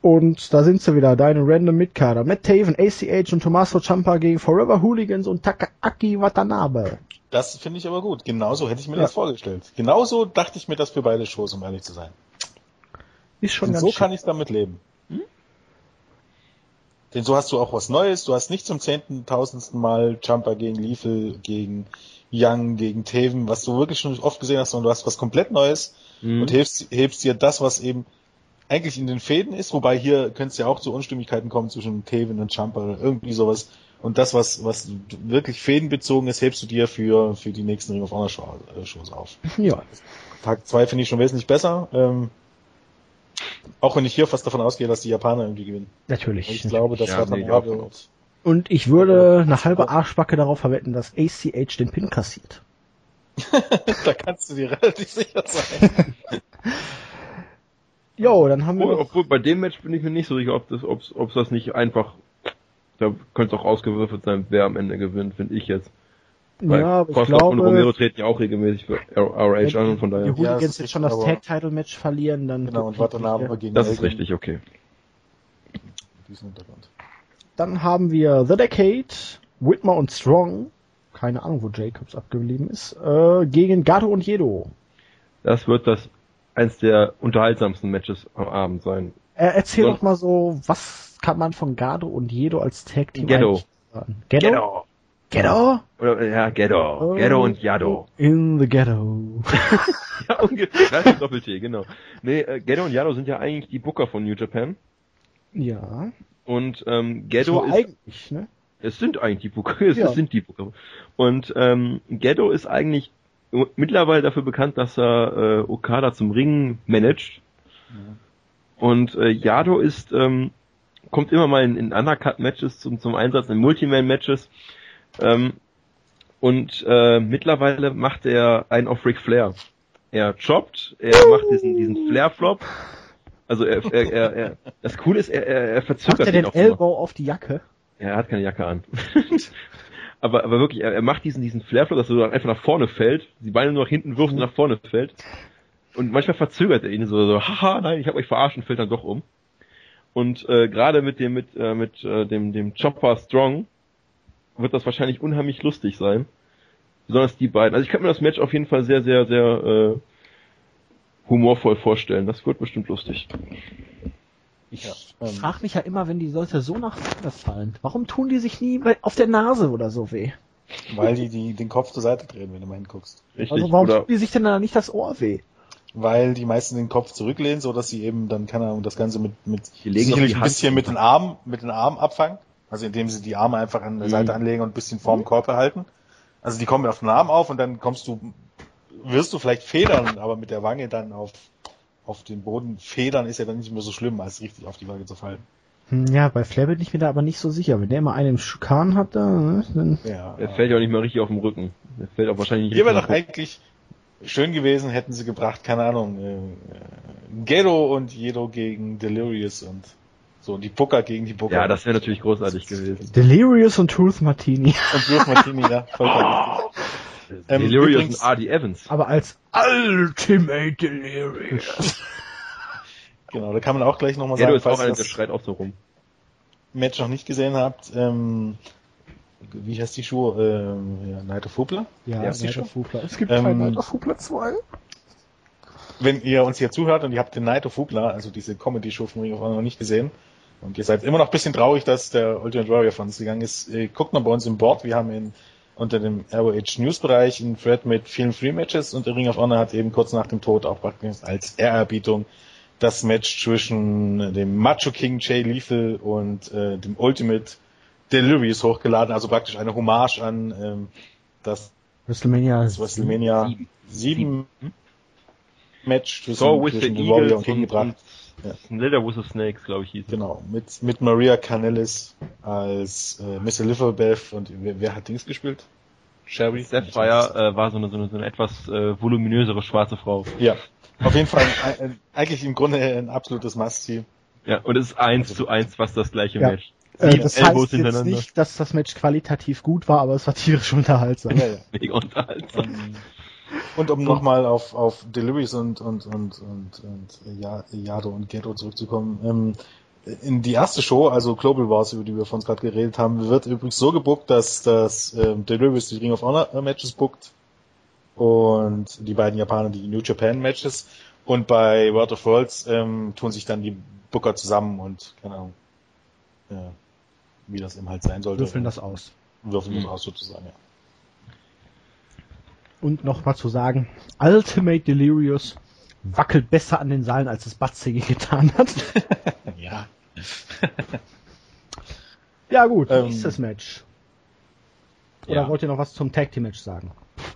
Und da sind sie wieder, deine Random Midcarder. Matt Taven, ACH und Tommaso Ciampa gegen Forever Hooligans und Takaaki Watanabe. Das finde ich aber gut. Genauso hätte ich mir ja. das vorgestellt. Genauso dachte ich mir das für beide Shows, um ehrlich zu sein. Ist schon und ganz so schön. kann ich damit leben. Hm? Denn so hast du auch was Neues. Du hast nicht zum zehnten, tausendsten Mal Jumper gegen Liefel, gegen Young, gegen Taven, was du wirklich schon oft gesehen hast, sondern du hast was komplett Neues mhm. und hebst, hebst dir das, was eben eigentlich in den Fäden ist, wobei hier könnte es ja auch zu Unstimmigkeiten kommen zwischen Taven und Jumper oder irgendwie sowas. Und das, was, was wirklich fädenbezogen ist, hebst du dir für, für die nächsten Ring of Honor Shows auf. Ja. Tag zwei finde ich schon wesentlich besser. Ähm, auch wenn ich hier fast davon ausgehe, dass die Japaner irgendwie gewinnen. Natürlich. Und ich glaube, das ja, hat nee, und und ich würde eine halbe Arschbacke darauf verwetten, dass ACH den Pin kassiert. (laughs) da kannst du dir relativ sicher sein. (laughs) jo, dann haben wir. Obwohl, obwohl, bei dem Match bin ich mir nicht so sicher, ob das, ob's, ob's das nicht einfach, da könnte es auch ausgewürfelt sein, wer am Ende gewinnt, finde ich jetzt. Weil ja, aber ich glaube, und Romero treten ja auch regelmäßig für RH an und von daher. Die Hooligans ja, jetzt schon das Tag-Title-Match verlieren, dann. Genau, und Watanabe gegen Das ist richtig, okay. Diesen Hintergrund. Dann haben wir The Decade, Whitmer und Strong, keine Ahnung, wo Jacobs abgeblieben ist, äh, gegen Gato und Jedo. Das wird das eins der unterhaltsamsten Matches am Abend sein. Äh, erzähl Sonst doch mal so, was kann man von Gado und Jedo als Tag Team Ghetto. sagen? Ghetto? Ghetto. Ghetto? Oder, ja, Ghetto. Oh, Ghetto und Yado. In the Ghetto. (laughs) ja, ungefähr. Doppel-T, genau. Nee, äh, Ghetto und Yado sind ja eigentlich die Booker von New Japan. Ja. Und ähm, Ghetto ist eigentlich, ne? Es sind eigentlich die Booker, (laughs) es ja. sind die Booker. Und ähm, Ghetto ist eigentlich mittlerweile dafür bekannt, dass er äh, Okada zum Ringen managt. Ja. Und äh, Yado ist ähm, kommt immer mal in, in Undercut-Matches zum, zum Einsatz, in Multiman-Matches. Ähm, und äh, mittlerweile macht er einen auf Ric Flair. Er choppt, er macht diesen, diesen Flair-Flop. Also er, er, er, er, das Coole ist, er, er, er verzögert Macht er den auch immer. Elbow auf die Jacke? Ja, er hat keine Jacke an. (laughs) aber, aber wirklich, er, er macht diesen, diesen Flairflop, dass er so einfach nach vorne fällt, die Beine nur nach hinten wirft und nach vorne fällt. Und manchmal verzögert er ihn so, so haha, nein, ich habe euch verarscht und fällt dann doch um. Und äh, gerade mit dem, mit, äh, mit äh, dem, dem Chopper Strong wird das wahrscheinlich unheimlich lustig sein. Besonders die beiden. Also ich kann mir das Match auf jeden Fall sehr, sehr, sehr äh, humorvoll vorstellen. Das wird bestimmt lustig. Ich Ja, ähm. frage mich ja immer, wenn die Leute so nach vorne fallen, warum tun die sich nie bei- auf der Nase oder so weh? Weil die, die den Kopf zur Seite drehen, wenn du mal hinguckst. Richtig. Also warum Oder tun die sich denn da nicht das Ohr weh? Weil die meisten den Kopf zurücklehnen, so dass sie eben dann, keine Ahnung, das Ganze mit, mit Die legen auf sicherlich die ein bisschen mit den Armen, mit den Armen abfangen. Also indem sie die Arme einfach an der Mhm. Seite anlegen und ein bisschen vorm Körper halten. Also die kommen auf den Arm auf und dann kommst du, wirst du vielleicht federn, aber mit der Wange dann auf, auf den Boden federn ist ja dann nicht mehr so schlimm, als richtig auf die Wange zu fallen. Hm, Ja, bei Flair bin ich mir da aber nicht so sicher. Wenn der immer einen im Schukan hat, da, ne, dann Ja. er fällt ja auch nicht mal richtig auf den Rücken. Er fällt auch wahrscheinlich nicht Hier wäre doch eigentlich schön gewesen, hätten sie gebracht, keine Ahnung, äh, Ghetto und Jedo gegen Delirious und so, die Booker gegen die. Booker. Ja, das wäre natürlich großartig gewesen. Delirious und Truth Martini. Und Bruce Martini, ja, vollkommen richtig. (laughs) Ähm, Delirious übrigens- und R.D. Evans. Aber als Ultimate Delirious. (laughs) Genau, da kann man auch gleich nochmal Gedo sagen, ist auch falls einer, ihr der schreit auch so rum. Match noch nicht gesehen habt, ähm, wie heißt die Schuhe? Ähm, ja, Night of Hoopla? Ja, Ja, Night of Hoopla. Es gibt Ähm, kein Night of Hoopla 2. Wenn ihr uns hier zuhört und ihr habt den Night of Hoopla, also diese Comedy-Show von Ring of Honor noch nicht gesehen, und ihr seid immer noch ein bisschen traurig, dass der Ultimate Warrior von uns gegangen ist, äh, guckt mal bei uns im Board, wir haben in, unter dem ROH News Bereich einen Thread mit vielen Free Matches und der Ring of Honor hat eben kurz nach dem Tod auch praktisch als Ehrerbietung das Match zwischen dem Macho King Jay Lethal und äh, dem Ultimate Delirious hochgeladen, also praktisch eine Hommage an ähm, das WrestleMania. das WrestleMania Sieben. 7 Match zwischen, So with the zwischen dem Warrior und King gebracht. und Leather with the Snakes, glaube ich, hieß. Genau, mit, mit Maria Canellis als äh, Miss Elizabeth und wer, wer hat Dings gespielt? Sherry? Sapphire äh, war so eine, so eine, so eine etwas äh, voluminösere schwarze Frau. Ja, auf jeden Fall ein, ein, eigentlich im Grunde ein absolutes Must-See. Ja, und es ist eins zu eins fast das gleiche Ja. Match. Äh, Sieben das Elbows heißt jetzt nicht, dass das Match qualitativ gut war, aber es war tierisch unterhaltsam. Ja, ja. (laughs) Mega unterhaltsam. Ähm, Und um nochmal auf, auf Delirious und, und, und, und, und ja, Yado und Ghetto zurückzukommen, ähm, in die erste Show, also Global Wars, über die wir von uns gerade geredet haben, wird übrigens so gebuckt, dass das ähm, Delirious die Ring of Honor äh, Matches bookt und die beiden Japaner die New Japan Matches und bei World of Worlds ähm, tun sich dann die Booker zusammen und keine Ahnung, äh, wie das eben halt sein sollte. Würfeln das aus. Würfeln das Mhm. aus sozusagen, ja. Und nochmal zu sagen, Ultimate Delirious wackelt besser an den Seilen, als es Batzige (laughs) getan hat. (laughs) Ja. (laughs) ja gut, Ähm, nächstes Match. Oder Ja. wollt ihr noch was zum Tag Team Match sagen?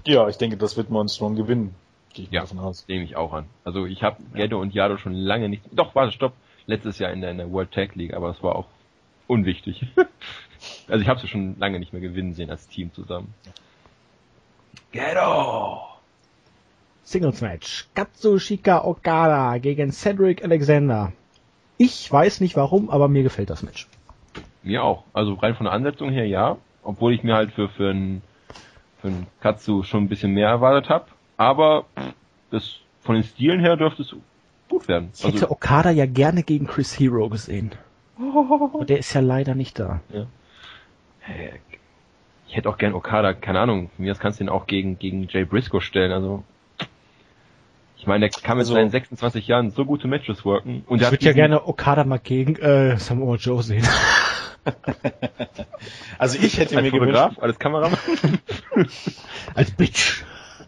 Ja, ich denke, das wird man Strong gewinnen. Gehe ich Ja. davon aus. Nehme ich auch an. Also ich habe Gedo und Yado schon lange nicht. Doch, warte, stopp. Letztes Jahr in der, in der World Tag League, aber das war auch unwichtig. also ich habe sie schon lange nicht mehr gewinnen sehen als Team zusammen. Gedo! Singles Match. Katsushika Okada gegen Cedric Alexander. Ich weiß nicht warum, aber mir gefällt das Match. Mir auch. Also rein von der Ansetzung her ja. Obwohl ich mir halt für, für einen für einen Katsu schon ein bisschen mehr erwartet habe. Aber das von den Stilen her dürfte es gut werden. Ich hätte Okada ja gerne gegen Chris Hero gesehen. (laughs) Aber der ist ja leider nicht da. Hey, ich hätte auch gern Okada, keine Ahnung, von mir aus kannst du ihn auch gegen, gegen Jay Briscoe stellen, also. Ich meine, der kann mit Also- seinen 26 Jahren so gute Matches worken. Und Ich würde ja gerne Okada mal gegen äh, Samoa Joe sehen. (laughs) Also ich hätte als mir Fotograf, gewünscht, als Kameramann. (laughs) Als Bitch.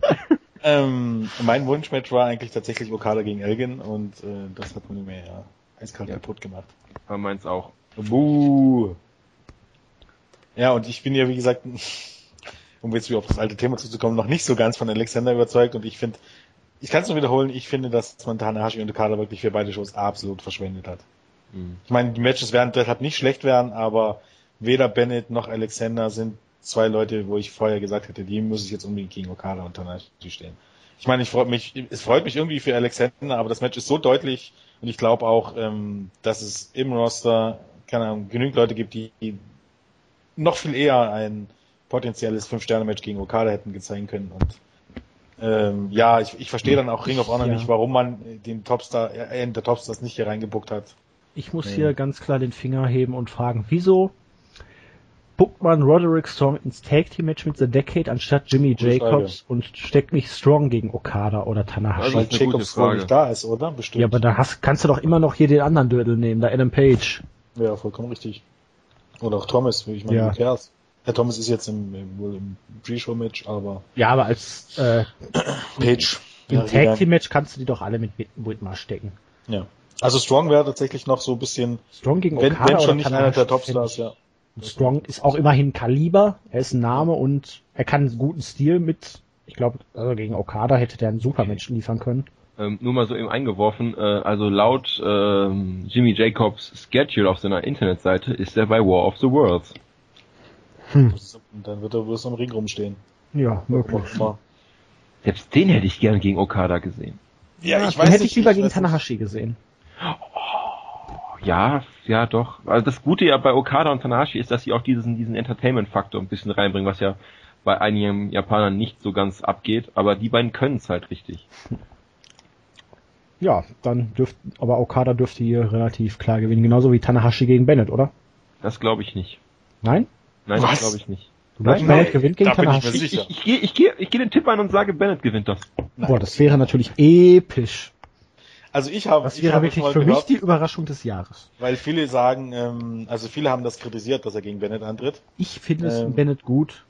(laughs) ähm, mein Wunschmatch war eigentlich tatsächlich Okada gegen Elgin und äh, das hat man mir ja eiskalt Ja. kaputt gemacht. Aber meins auch. Buh. Ja, und ich bin ja, wie gesagt, (laughs) um jetzt wieder auf das alte Thema zuzukommen, noch nicht so ganz von Alexander überzeugt und ich finde, ich kann es nur wiederholen, ich finde, dass man Tanahashi und Okada wirklich für beide Shows absolut verschwendet hat. Mhm. Ich meine, die Matches werden deshalb nicht schlecht werden, aber weder Bennett noch Alexander sind zwei Leute, wo ich vorher gesagt hätte, die muss ich jetzt unbedingt gegen Okada und Tanahashi stehen. Ich meine, ich freue mich, es freut mich irgendwie für Alexander, aber das Match ist so deutlich und ich glaube auch, ähm, dass es im Roster, keine Ahnung, genügend Leute gibt, die noch viel eher ein potenzielles Fünf-Sterne-Match gegen Okada hätten gezeigt können und ähm, ja, ich, ich verstehe dann auch Ring of Honor ja. nicht, warum man den Topstar, äh, der Topstars nicht hier reingebuckt hat. Ich muss nee. hier ganz klar den Finger heben und fragen, wieso buckt man Roderick Strong ins Tag Team Match mit The Decade anstatt Jimmy Gute Jacobs Frage. und steckt nicht Strong gegen Okada oder Tanahashi? Weil Jacobs wohl nicht da ist, oder? Bestimmt. Ja, aber da hast, kannst du doch immer noch hier den anderen Dödel nehmen, da Adam Page. Ja, vollkommen richtig. Oder auch Thomas, wie ich meine, ja. Cares. Herr Thomas ist jetzt im, wohl im Pre-Show-Match, aber. Ja, aber als äh, (clears throat) Page. Im Tag Team Match kannst du die doch alle mit Whitmar stecken. Ja. Also Strong wäre tatsächlich noch so ein bisschen. Strong gegen Okada wenn, wenn schon nicht einer der Topstars, ja. Strong ist auch immerhin Kaliber, er ist ein Name und er kann einen guten Stil mit, ich glaube, also gegen Okada hätte der einen super Match liefern können. Ähm, nur mal so eben eingeworfen, äh, also laut ähm, Jimmy Jacobs Schedule auf seiner Internetseite ist er bei War of the Worlds. Hm. Und dann wird er bloß am Ring rumstehen. Ja, möglich. Selbst den hätte ich gern gegen Okada gesehen. Ja, ich weiß hätte ich lieber gegen Tanahashi gesehen. ja, ja, doch. Also das Gute ja bei Okada und Tanahashi ist, dass sie auch diesen, diesen Entertainment-Faktor ein bisschen reinbringen, was ja bei einigen Japanern nicht so ganz abgeht, aber die beiden können es halt richtig. (laughs) Ja, dann dürft, aber Okada dürfte hier relativ klar gewinnen, genauso wie Tanahashi gegen Bennett, oder? Das glaube ich nicht. Nein? Nein, Was? das glaube ich nicht. Du glaubst, Bennett nein, gewinnt gegen Tanahashi? Ich, ich, ich, gehe ich geh, ich geh den Tipp ein und sage, Bennett gewinnt das. Nein. Boah, das wäre natürlich episch. Also ich habe, das wäre wirklich für mich die Überraschung des Jahres. Weil viele sagen, ähm, also viele haben das kritisiert, dass er gegen Bennett antritt. Ich finde es ähm, Bennett gut.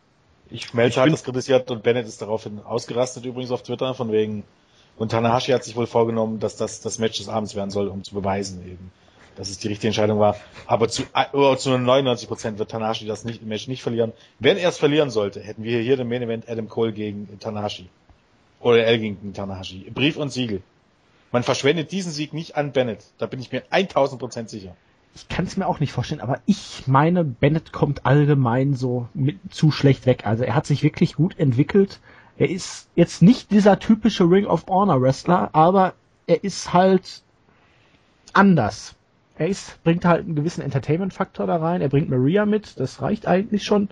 Ich, Melzer hat das kritisiert und Bennett ist daraufhin ausgerastet übrigens auf Twitter von wegen und Tanahashi hat sich wohl vorgenommen, dass das das Match des Abends werden soll, um zu beweisen eben, dass es die richtige Entscheidung war. Aber zu, oh, zu 99 Prozent wird Tanahashi das nicht, Match nicht verlieren. Wenn er es verlieren sollte, hätten wir hier den Main Event Adam Cole gegen Tanahashi. Oder El gegen Tanahashi. Brief und Siegel. Man verschwendet diesen Sieg nicht an Bennett. Da bin ich mir 1000 Prozent sicher. Ich kann es mir auch nicht vorstellen, aber ich meine, Bennett kommt allgemein so mit zu schlecht weg. Also er hat sich wirklich gut entwickelt. Er ist jetzt nicht dieser typische Ring of Honor Wrestler, aber er ist halt anders. Er ist, bringt halt einen gewissen Entertainment-Faktor da rein. Er bringt Maria mit, das reicht eigentlich schon.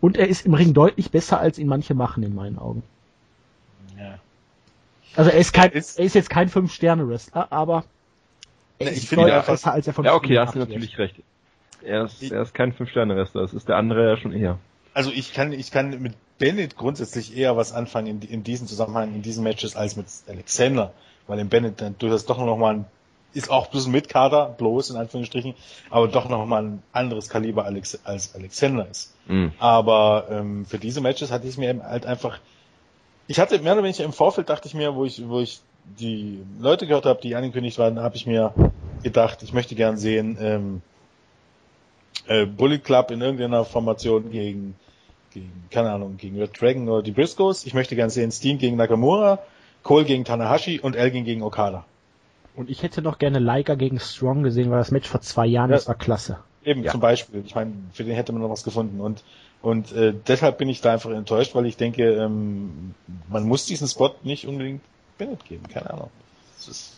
Und er ist im Ring deutlich besser, als ihn manche machen, in meinen Augen. Ja. Also er ist kein, er ist, er ist jetzt kein Fünf-Sterne-Wrestler, aber er ich finde ihn besser, als er von Ja, okay, hast du natürlich recht. Er ist, er ist kein Fünf-Sterne-Wrestler, das ist der andere ja schon eher. Also ich kann, ich kann mit Bennett grundsätzlich eher was anfangen in, in diesem Zusammenhang, in diesen Matches, als mit Alexander, weil in Bennett dann durchaus doch noch mal ein, ist auch bloß ein Mitkader, bloß in Anführungsstrichen, aber doch noch mal ein anderes Kaliber als, als Alexander ist. Mhm. Aber ähm, für diese Matches hatte ich mir halt einfach, ich hatte mehr oder weniger im Vorfeld dachte ich mir, wo ich, wo ich die Leute gehört habe, die angekündigt waren, habe ich mir gedacht, ich möchte gern sehen, ähm, äh, Bullet Club in irgendeiner Formation gegen, gegen, keine Ahnung, gegen Red Dragon oder die Briscoes. Ich möchte gerne sehen Steen gegen Nakamura, Cole gegen Tanahashi und Elgin gegen Okada. Und ich hätte noch gerne Liger gegen Strong gesehen, weil das Match vor zwei Jahren, ja, das war klasse. Eben, ja. zum Beispiel. Ich meine, für den hätte man noch was gefunden. Und, und äh, deshalb bin ich da einfach enttäuscht, weil ich denke, ähm, man muss diesen Spot nicht unbedingt Bennett geben. Keine Ahnung. Ist,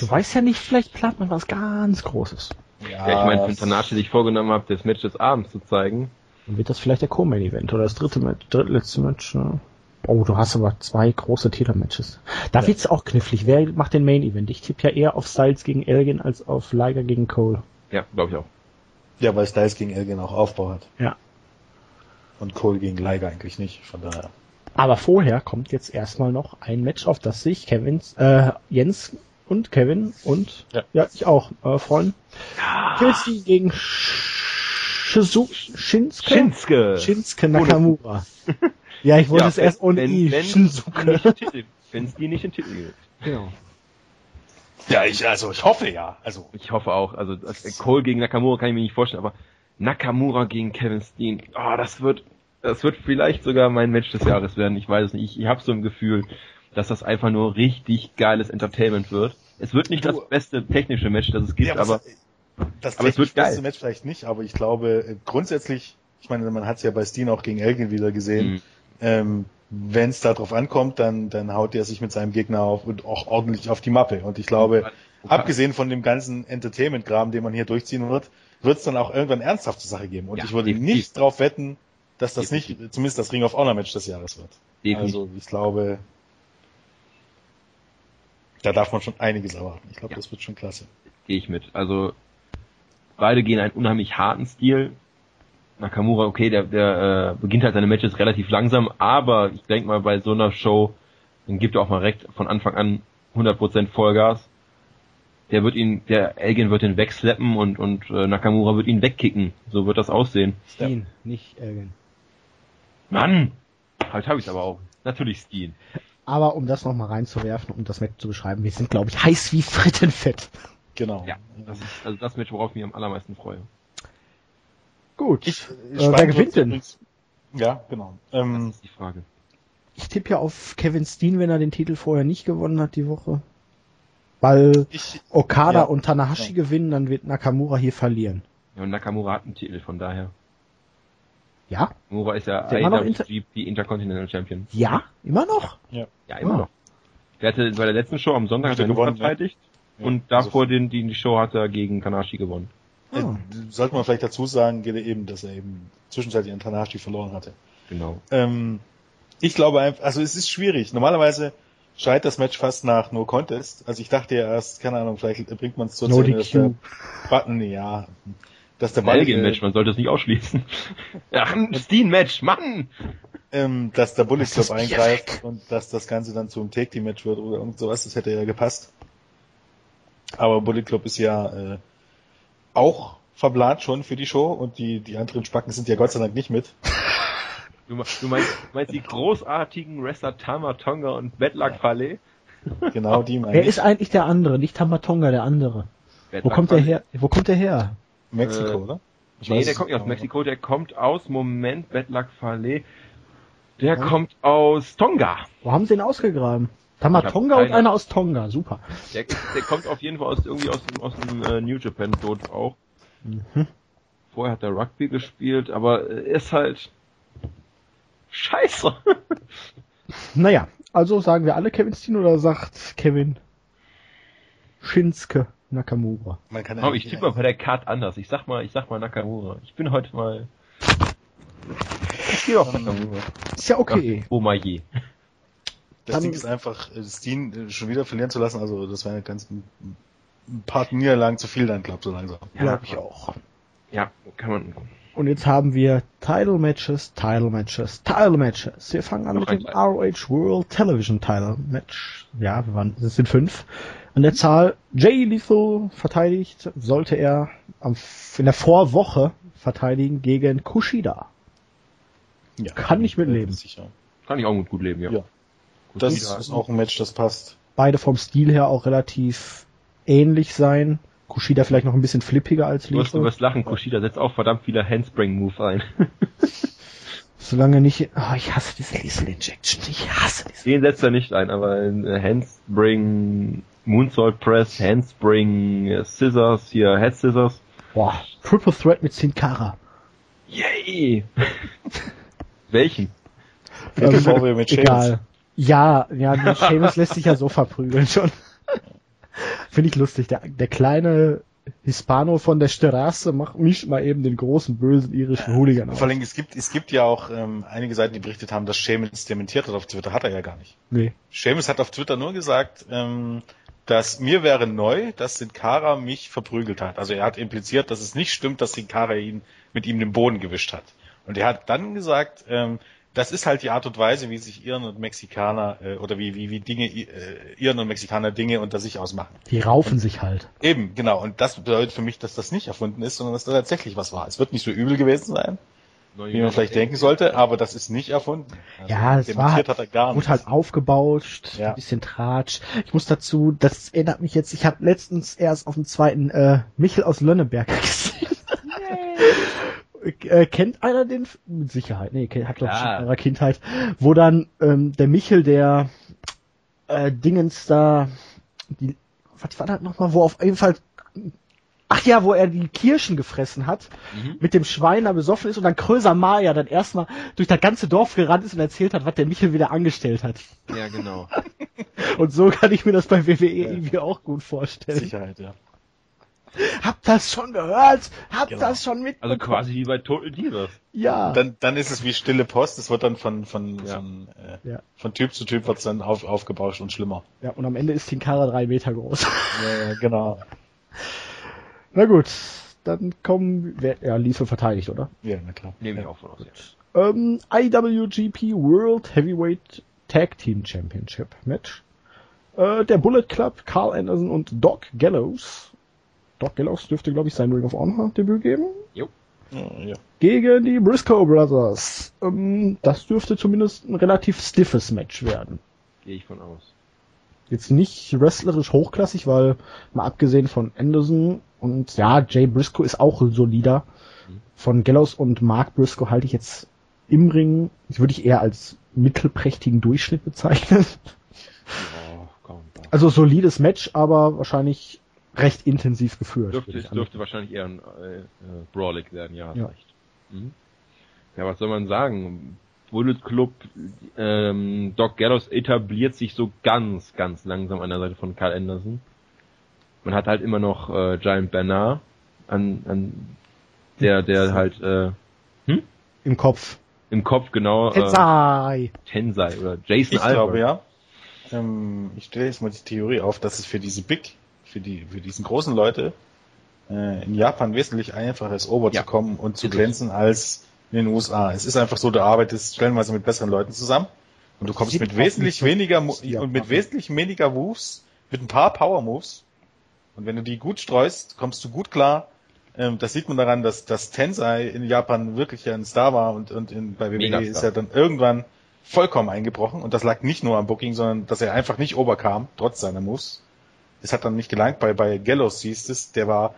du weißt ja nicht, vielleicht plant man was ganz Großes. Ja, ja ich meine, wenn Tanashi sich vorgenommen hat, das Match des Abends zu zeigen. Dann wird das vielleicht der Co-Main-Event oder das dritte Match, drittletzte Match. Ne? Oh, du hast aber zwei große Titelmatches. Da ja. wird's auch knifflig. Wer macht den Main-Event? Ich tippe ja eher auf Styles gegen Elgin als auf Liger gegen Cole. Ja, glaube ich auch. Ja, weil Styles gegen Elgin auch Aufbau hat. Ja. Und Cole gegen Liger eigentlich nicht, von daher. Aber vorher kommt jetzt erstmal noch ein Match, auf das sich Kevins, äh, Jens und Kevin und ja, ja ich auch äh, freuen. Ja. Kelsey gegen Shizu Shinsuke? Shinsuke. Shinsuke Nakamura. (laughs) ja, ich wollte ja, es erst ohne wenn, I. Wenn Shinsuke. Wenn es die nicht in Titel gibt. Genau. Ja, ich, also ich hoffe ja. Also ich hoffe auch. Also Cole gegen Nakamura kann ich mir nicht vorstellen, aber Nakamura gegen Kevin Steen, oh, das wird, das wird vielleicht sogar mein Match des Jahres werden. Ich weiß es nicht. Ich, ich habe so ein Gefühl, dass das einfach nur richtig geiles Entertainment wird. Es wird nicht du, das beste technische Match, das es gibt, ja, aber das aber es wird beste Match vielleicht nicht, aber ich glaube grundsätzlich, ich meine, man hat es ja bei Steen auch gegen Elgin wieder gesehen. Mhm. Ähm, wenn es darauf ankommt, dann, dann haut er sich mit seinem Gegner auf und auch ordentlich auf die Mappe. Und ich glaube, okay. abgesehen von dem ganzen Entertainment-Graben, den man hier durchziehen wird, wird es dann auch irgendwann ernsthaft zur Sache geben. Und ja, ich würde definitiv. nicht darauf wetten, dass das definitiv. nicht zumindest das Ring of Honor Match des Jahres wird. Definitiv. Also ich glaube, da darf man schon einiges erwarten. Ich glaube, ja. das wird schon klasse. Gehe ich mit. Also beide gehen einen unheimlich harten Stil. Nakamura, okay, der, der äh, beginnt halt seine Matches relativ langsam, aber ich denke mal bei so einer Show, dann gibt er auch mal recht von Anfang an 100% Vollgas. Der wird ihn, der Elgin wird ihn wegslappen und und äh, Nakamura wird ihn wegkicken. So wird das aussehen. Steen, nicht Elgin. Mann, halt habe ich aber auch. Natürlich Steen. Aber um das nochmal reinzuwerfen, um das Match zu beschreiben, wir sind glaube ich heiß wie Frittenfett. Genau. Ja, das ist also das Match, worauf ich mich am allermeisten freue. Gut. Ich, ich äh, wer gewinnt denn? Ja, genau. Ähm, das ist die Frage. Ich tippe ja auf Kevin Steen, wenn er den Titel vorher nicht gewonnen hat die Woche. Weil ich, Okada ja, und Tanahashi ja. gewinnen, dann wird Nakamura hier verlieren. Ja, und Nakamura hat einen Titel, von daher. Ja? Nakamura ist ja IWGP Inter Intercontinental Champion. Ja? Immer noch? Ja, ja immer oh. noch. Der hatte bei der letzten Show am Sonntag gewonnen, verteidigt. Ja. Und davor also, den, die, Show hat er gegen Tanahashi gewonnen. Oh. Sollte man vielleicht dazu sagen, eben, dass er eben zwischenzeitlich an Tanahashi verloren hatte. Genau. Ähm, ich glaube einfach, also es ist schwierig. Normalerweise schreit das Match fast nach No Contest. Also ich dachte ja erst, keine Ahnung, vielleicht bringt man es zur no Szene, dass der Button, ja, dass der Ball, Belgien-Match, man sollte es nicht ausschließen. (laughs) ja, ein Steen-Match, Mann! Ähm, dass der Bullet Club eingreift und dass das Ganze dann zum Take Team Match wird oder irgend sowas, das hätte ja gepasst. Aber Bullet Club ist ja äh, auch verplant schon für die Show und die, die anderen Spacken sind ja Gott sei Dank nicht mit. Du, du meinst, meinst die großartigen Wrestler Tamatonga und Bedlak Fale? Genau, die meine Wer ist eigentlich der andere? Nicht Tamatonga, der andere. Wo kommt der her? Wo kommt der her? Mexiko, äh, oder? Ich nee, der kommt nicht aus Mexiko, der kommt aus, Moment, Bedlak Fale. Der ja. kommt aus Tonga. Wo haben sie ihn ausgegraben? Tamatonga und einer aus Tonga, super. Der, der kommt auf jeden Fall aus, irgendwie aus dem, aus dem äh, New Japan dort auch. Mhm. Vorher hat er Rugby gespielt, aber er ist halt scheiße. (laughs) naja, also sagen wir alle Kevin Steen oder sagt Kevin Shinsuke Nakamura? Man kann oh, ich tippe mal bei der Card anders. Ich sag mal, ich sag mal Nakamura. Ich bin heute mal. Ich gehe auf Nakamura. Ist ja okay. Oh my je. Das Ding ist einfach, äh, Steen äh, schon wieder verlieren zu lassen, also das wäre ganz ein paar Niederlagen zu viel dann, glaub so langsam. Ja, glaube ich auch. Ja, kann man. Und jetzt haben wir Title Matches, Title Matches, Title Matches. Wir fangen an Noch mit dem ROH World Television Title Match. Ja, wir waren, es sind fünf. An der Zahl Jay Lethal verteidigt, sollte er am, in der Vorwoche verteidigen gegen Kushida. Ja, kann ich mitleben. Sicher. Kann ich auch gut, gut leben, ja. ja. Das ist auch ein Match, das passt. Beide vom Stil her auch relativ ähnlich sein. Kushida vielleicht noch ein bisschen flippiger als Lethal. Du wirst, lachen, Kushida setzt auch verdammt viele Handspring-Move ein. (laughs) Solange nicht, oh, ich hasse diese Lethal Injection, ich hasse diese. Den setzt er nicht ein, aber Handspring, Moonsault Press, Handspring, Scissors, hier Head Scissors. Boah, Triple Threat mit Sin Cara. Yay! (laughs) Welchen? Bevor wir mit Egal. Ja, ja, Seamus lässt sich ja so verprügeln schon. Finde ich lustig. Der, der kleine Hispano von der Straße macht mich mal eben den großen bösen irischen Hooligan auf. Vor allem, es gibt, es gibt ja auch ähm, einige Seiten, die berichtet haben, dass Seamus dementiert hat auf Twitter. Hat er ja gar nicht. Nee. Seamus hat auf Twitter nur gesagt, ähm, dass mir wäre neu, dass Sin Cara mich verprügelt hat. Also er hat impliziert, dass es nicht stimmt, dass Sin Cara ihn mit ihm den Boden gewischt hat. Und er hat dann gesagt, ähm, das ist halt die Art und Weise, wie sich Iren und Mexikaner äh, oder wie, wie, wie Dinge, äh, Iren und Mexikaner Dinge unter sich ausmachen. Die raufen und, sich halt. Eben, genau. Und das bedeutet für mich, dass das nicht erfunden ist, sondern dass da tatsächlich was war. Es wird nicht so übel gewesen sein, wie man vielleicht denken sollte, aber das ist nicht erfunden. Also ja, es war halt, hat er gar wurde halt aufgebaut, ja. ein bisschen Tratsch. Ich muss dazu, das erinnert mich jetzt, ich habe letztens erst auf dem zweiten äh, Michel aus Lönneberg (laughs) gesehen. Äh, kennt einer den? Mit Sicherheit. Nee, hat glaube ich in eurer Kindheit. Wo dann ähm, der Michel, der äh, Dingens da, die, was war das nochmal, wo auf jeden Fall Ach ja, wo er die Kirschen gefressen hat, mhm. mit dem Schwein da besoffen ist und dann Kröser Maya dann erstmal durch das ganze Dorf gerannt ist und erzählt hat, was der Michel wieder angestellt hat. Ja, genau. (laughs) und so kann ich mir das bei WWE ja. irgendwie auch gut vorstellen. Sicherheit, ja. Habt das schon gehört? Habt genau. das schon mit? Also quasi wie bei Total Divas. Ja. Dann, dann ist es wie stille Post. Es wird dann von von ja. von, äh, ja. von Typ zu Typ wird's dann auf, aufgebauscht und schlimmer. Ja. Und am Ende ist Tinkara drei Meter groß. Ja, ja genau. Na gut, dann kommen, wer, ja, Liesel verteidigt, oder? Ja, na klar. Nehme ich auch von aus. Ähm, IWGP World Heavyweight Tag Team Championship Match. Äh, der Bullet Club, Carl Anderson und Doc Gallows. Doc Gallows dürfte, glaube ich, sein Ring of Honor Debüt geben. Jo. Ja. Gegen die Briscoe Brothers. Ähm, das dürfte zumindest ein relativ stiffes Match werden. Gehe ich von aus. Jetzt nicht wrestlerisch hochklassig, weil mal abgesehen von Anderson und ja, Jay Briscoe ist auch solider. Von Gallows und Mark Briscoe halte ich jetzt im Ring, würde ich eher als mittelprächtigen Durchschnitt bezeichnen. Ja, also solides Match, aber wahrscheinlich recht intensiv geführt. Dürfte, dürfte wahrscheinlich eher ein äh, äh, Brawlig werden, ja, ja. recht. Mhm. Ja, was soll man sagen? Bullet Club, ähm, Doc Gallows etabliert sich so ganz, ganz langsam an der Seite von Carl Anderson man hat halt immer noch äh, Giant Bernard an, an der, der halt äh, hm? im Kopf. Im Kopf, genau. Tensai. Äh, Tensai oder Jason Ich Albert. glaube ja. Ähm, ich stelle jetzt mal die Theorie auf, dass es für diese Big, für die, für diesen großen Leute äh, in Japan wesentlich einfacher ist, over ja. zu kommen und zu glänzen als in den USA. Es ist einfach so, du arbeitest stellenweise mit besseren Leuten zusammen und du kommst mit wesentlich weniger und mit wesentlich weniger Moves, mit ein paar Power Moves und wenn du die gut streust, kommst du gut klar. Ähm, das sieht man daran, dass, dass Tensei in Japan wirklich ein Star war und, und in, bei WWE ist er dann irgendwann vollkommen eingebrochen. Und das lag nicht nur am Booking, sondern dass er einfach nicht oberkam, trotz seiner Moves. Es hat dann nicht gelangt. Bei, bei Gallows siehst es, der war,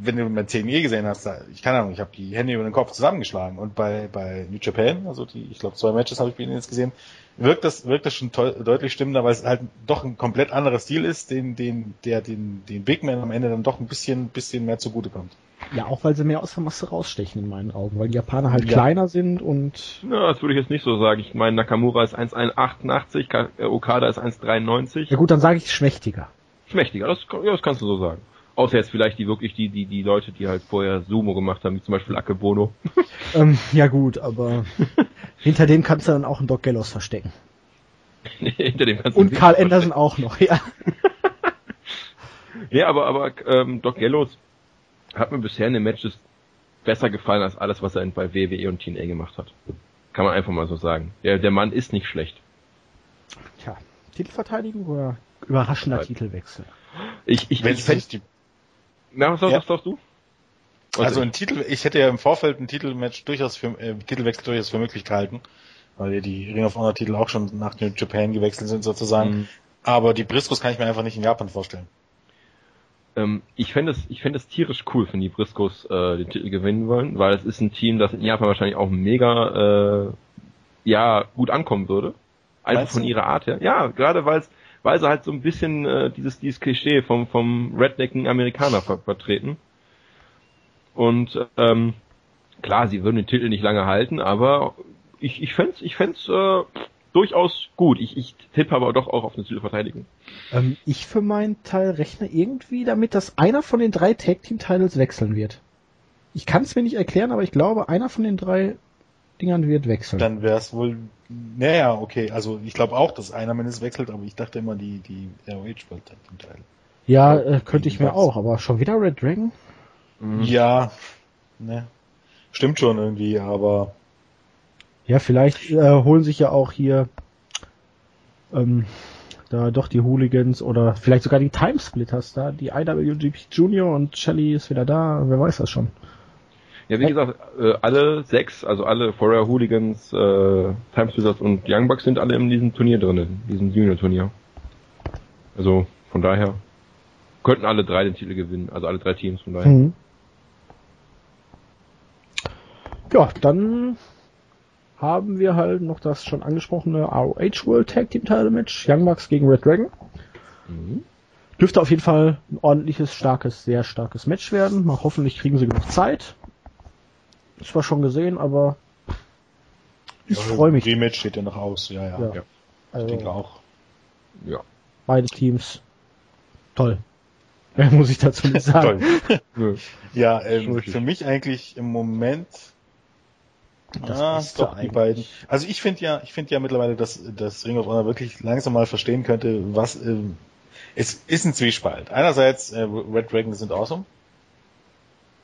wenn du mit TNE gesehen hast, ich keine Ahnung, ich habe die Hände über den Kopf zusammengeschlagen. Und bei, bei New Japan, also die, ich glaube zwei Matches habe ich bei ihnen jetzt gesehen, wirkt das, wirkt das schon deutlich stimmender, weil es halt doch ein komplett anderer Stil ist, den, den, der den, den Big Man am Ende dann doch ein bisschen, bisschen mehr zugute kommt. Ja, auch weil sie mehr aus der Masse rausstechen in meinen Augen, weil die Japaner halt ja. kleiner sind und. Ja, das würde ich jetzt nicht so sagen. Ich meine, Nakamura ist 1,88, äh, Okada ist 1,93. Ja gut, dann sage ich schmächtiger. Schmächtiger, das, ja, das kannst du so sagen. Außer jetzt vielleicht die wirklich die, die, die Leute, die halt vorher Sumo gemacht haben, wie zum Beispiel Akebono. (laughs) ähm, ja gut, aber (laughs) hinter dem kannst du dann auch einen Doc Gallows verstecken. hinter dem kannst du Und Karl Anderson auch noch, ja. (laughs) ja, aber, aber ähm, Doc Gallows hat mir bisher in den Matches besser gefallen als alles, was er bei WWE und TNA gemacht hat. Kann man einfach mal so sagen. Der, der Mann ist nicht schlecht. Tja, Titelverteidigung oder überraschender Titelwechsel? Ich, ich, Wenn ich, ich die na, was, ja. was sagst du? Also ein Titel, ich hätte ja im Vorfeld ein Titelmatch durchaus für, äh, Titelwechsel durchaus für möglich gehalten, weil ja die Ring of Honor Titel auch schon nach New Japan gewechselt sind sozusagen. Mhm. Aber die Briscoes kann ich mir einfach nicht in Japan vorstellen. Ähm, ich fände es, ich fände es tierisch cool, wenn die Briscoes äh, den Titel gewinnen wollen, weil es ist ein Team, das in Japan wahrscheinlich auch mega, äh, ja, gut ankommen würde. Einfach von ihrer Art her. Ja, gerade weil es weil sie halt so ein bisschen äh, dieses, dieses Klischee vom, vom rednecken Amerikaner ver vertreten. Und ähm, klar, sie würden den Titel nicht lange halten, aber ich, ich fände ich fänd's, äh, durchaus gut. Ich, ich tippe aber doch auch auf eine Titelverteidigung. Ähm, ich für meinen Teil rechne irgendwie damit, dass einer von den drei Tag Team Titles wechseln wird. Ich kann es mir nicht erklären, aber ich glaube, einer von den drei Dingern wird wechseln. Dann wäre es wohl, naja, okay, also ich glaube auch, dass einer mindestens wechselt, aber ich dachte immer, die, die ROH wollte den Teil. Ja, äh, könnte ich mir auch, aber schon wieder Red Dragon? Mhm. Ja, ne. Stimmt schon irgendwie, aber. Ja, vielleicht äh, holen sich ja auch hier ähm, da doch die Hooligans oder vielleicht sogar die Timesplitters da, die IWGP Junior und Shelly ist wieder da, wer weiß das schon. Ja, wie gesagt, äh, alle sechs, also alle Forever Hooligans, äh, Timesplitters und Young Bucks sind alle in diesem Turnier drin, in diesem Junior-Turnier. Also von daher könnten alle drei den Titel gewinnen, also alle drei Teams von daher. Mhm. Ja, dann haben wir halt noch das schon angesprochene ROH World Tag Team Title Match, Young Bucks gegen Red Dragon. Mhm. dürfte auf jeden Fall ein ordentliches, starkes, sehr starkes Match werden. Mal hoffentlich kriegen sie genug Zeit. Zwar schon gesehen, aber ich Ja, freue mich. Rematch steht ja noch aus, ja, ja. Ja. ja. Ich Also, denke auch. Ja. beide Teams. Toll. (laughs) Mehr muss ich dazu nicht (laughs) sagen. Ja, ähm, für mich eigentlich im Moment Das ah, doch die beiden. Also ich finde ja, ich finde ja mittlerweile, dass das Ring of Honor wirklich langsam mal verstehen könnte, was ähm, es ist ein Zwiespalt. Einerseits äh, Red Dragons sind awesome.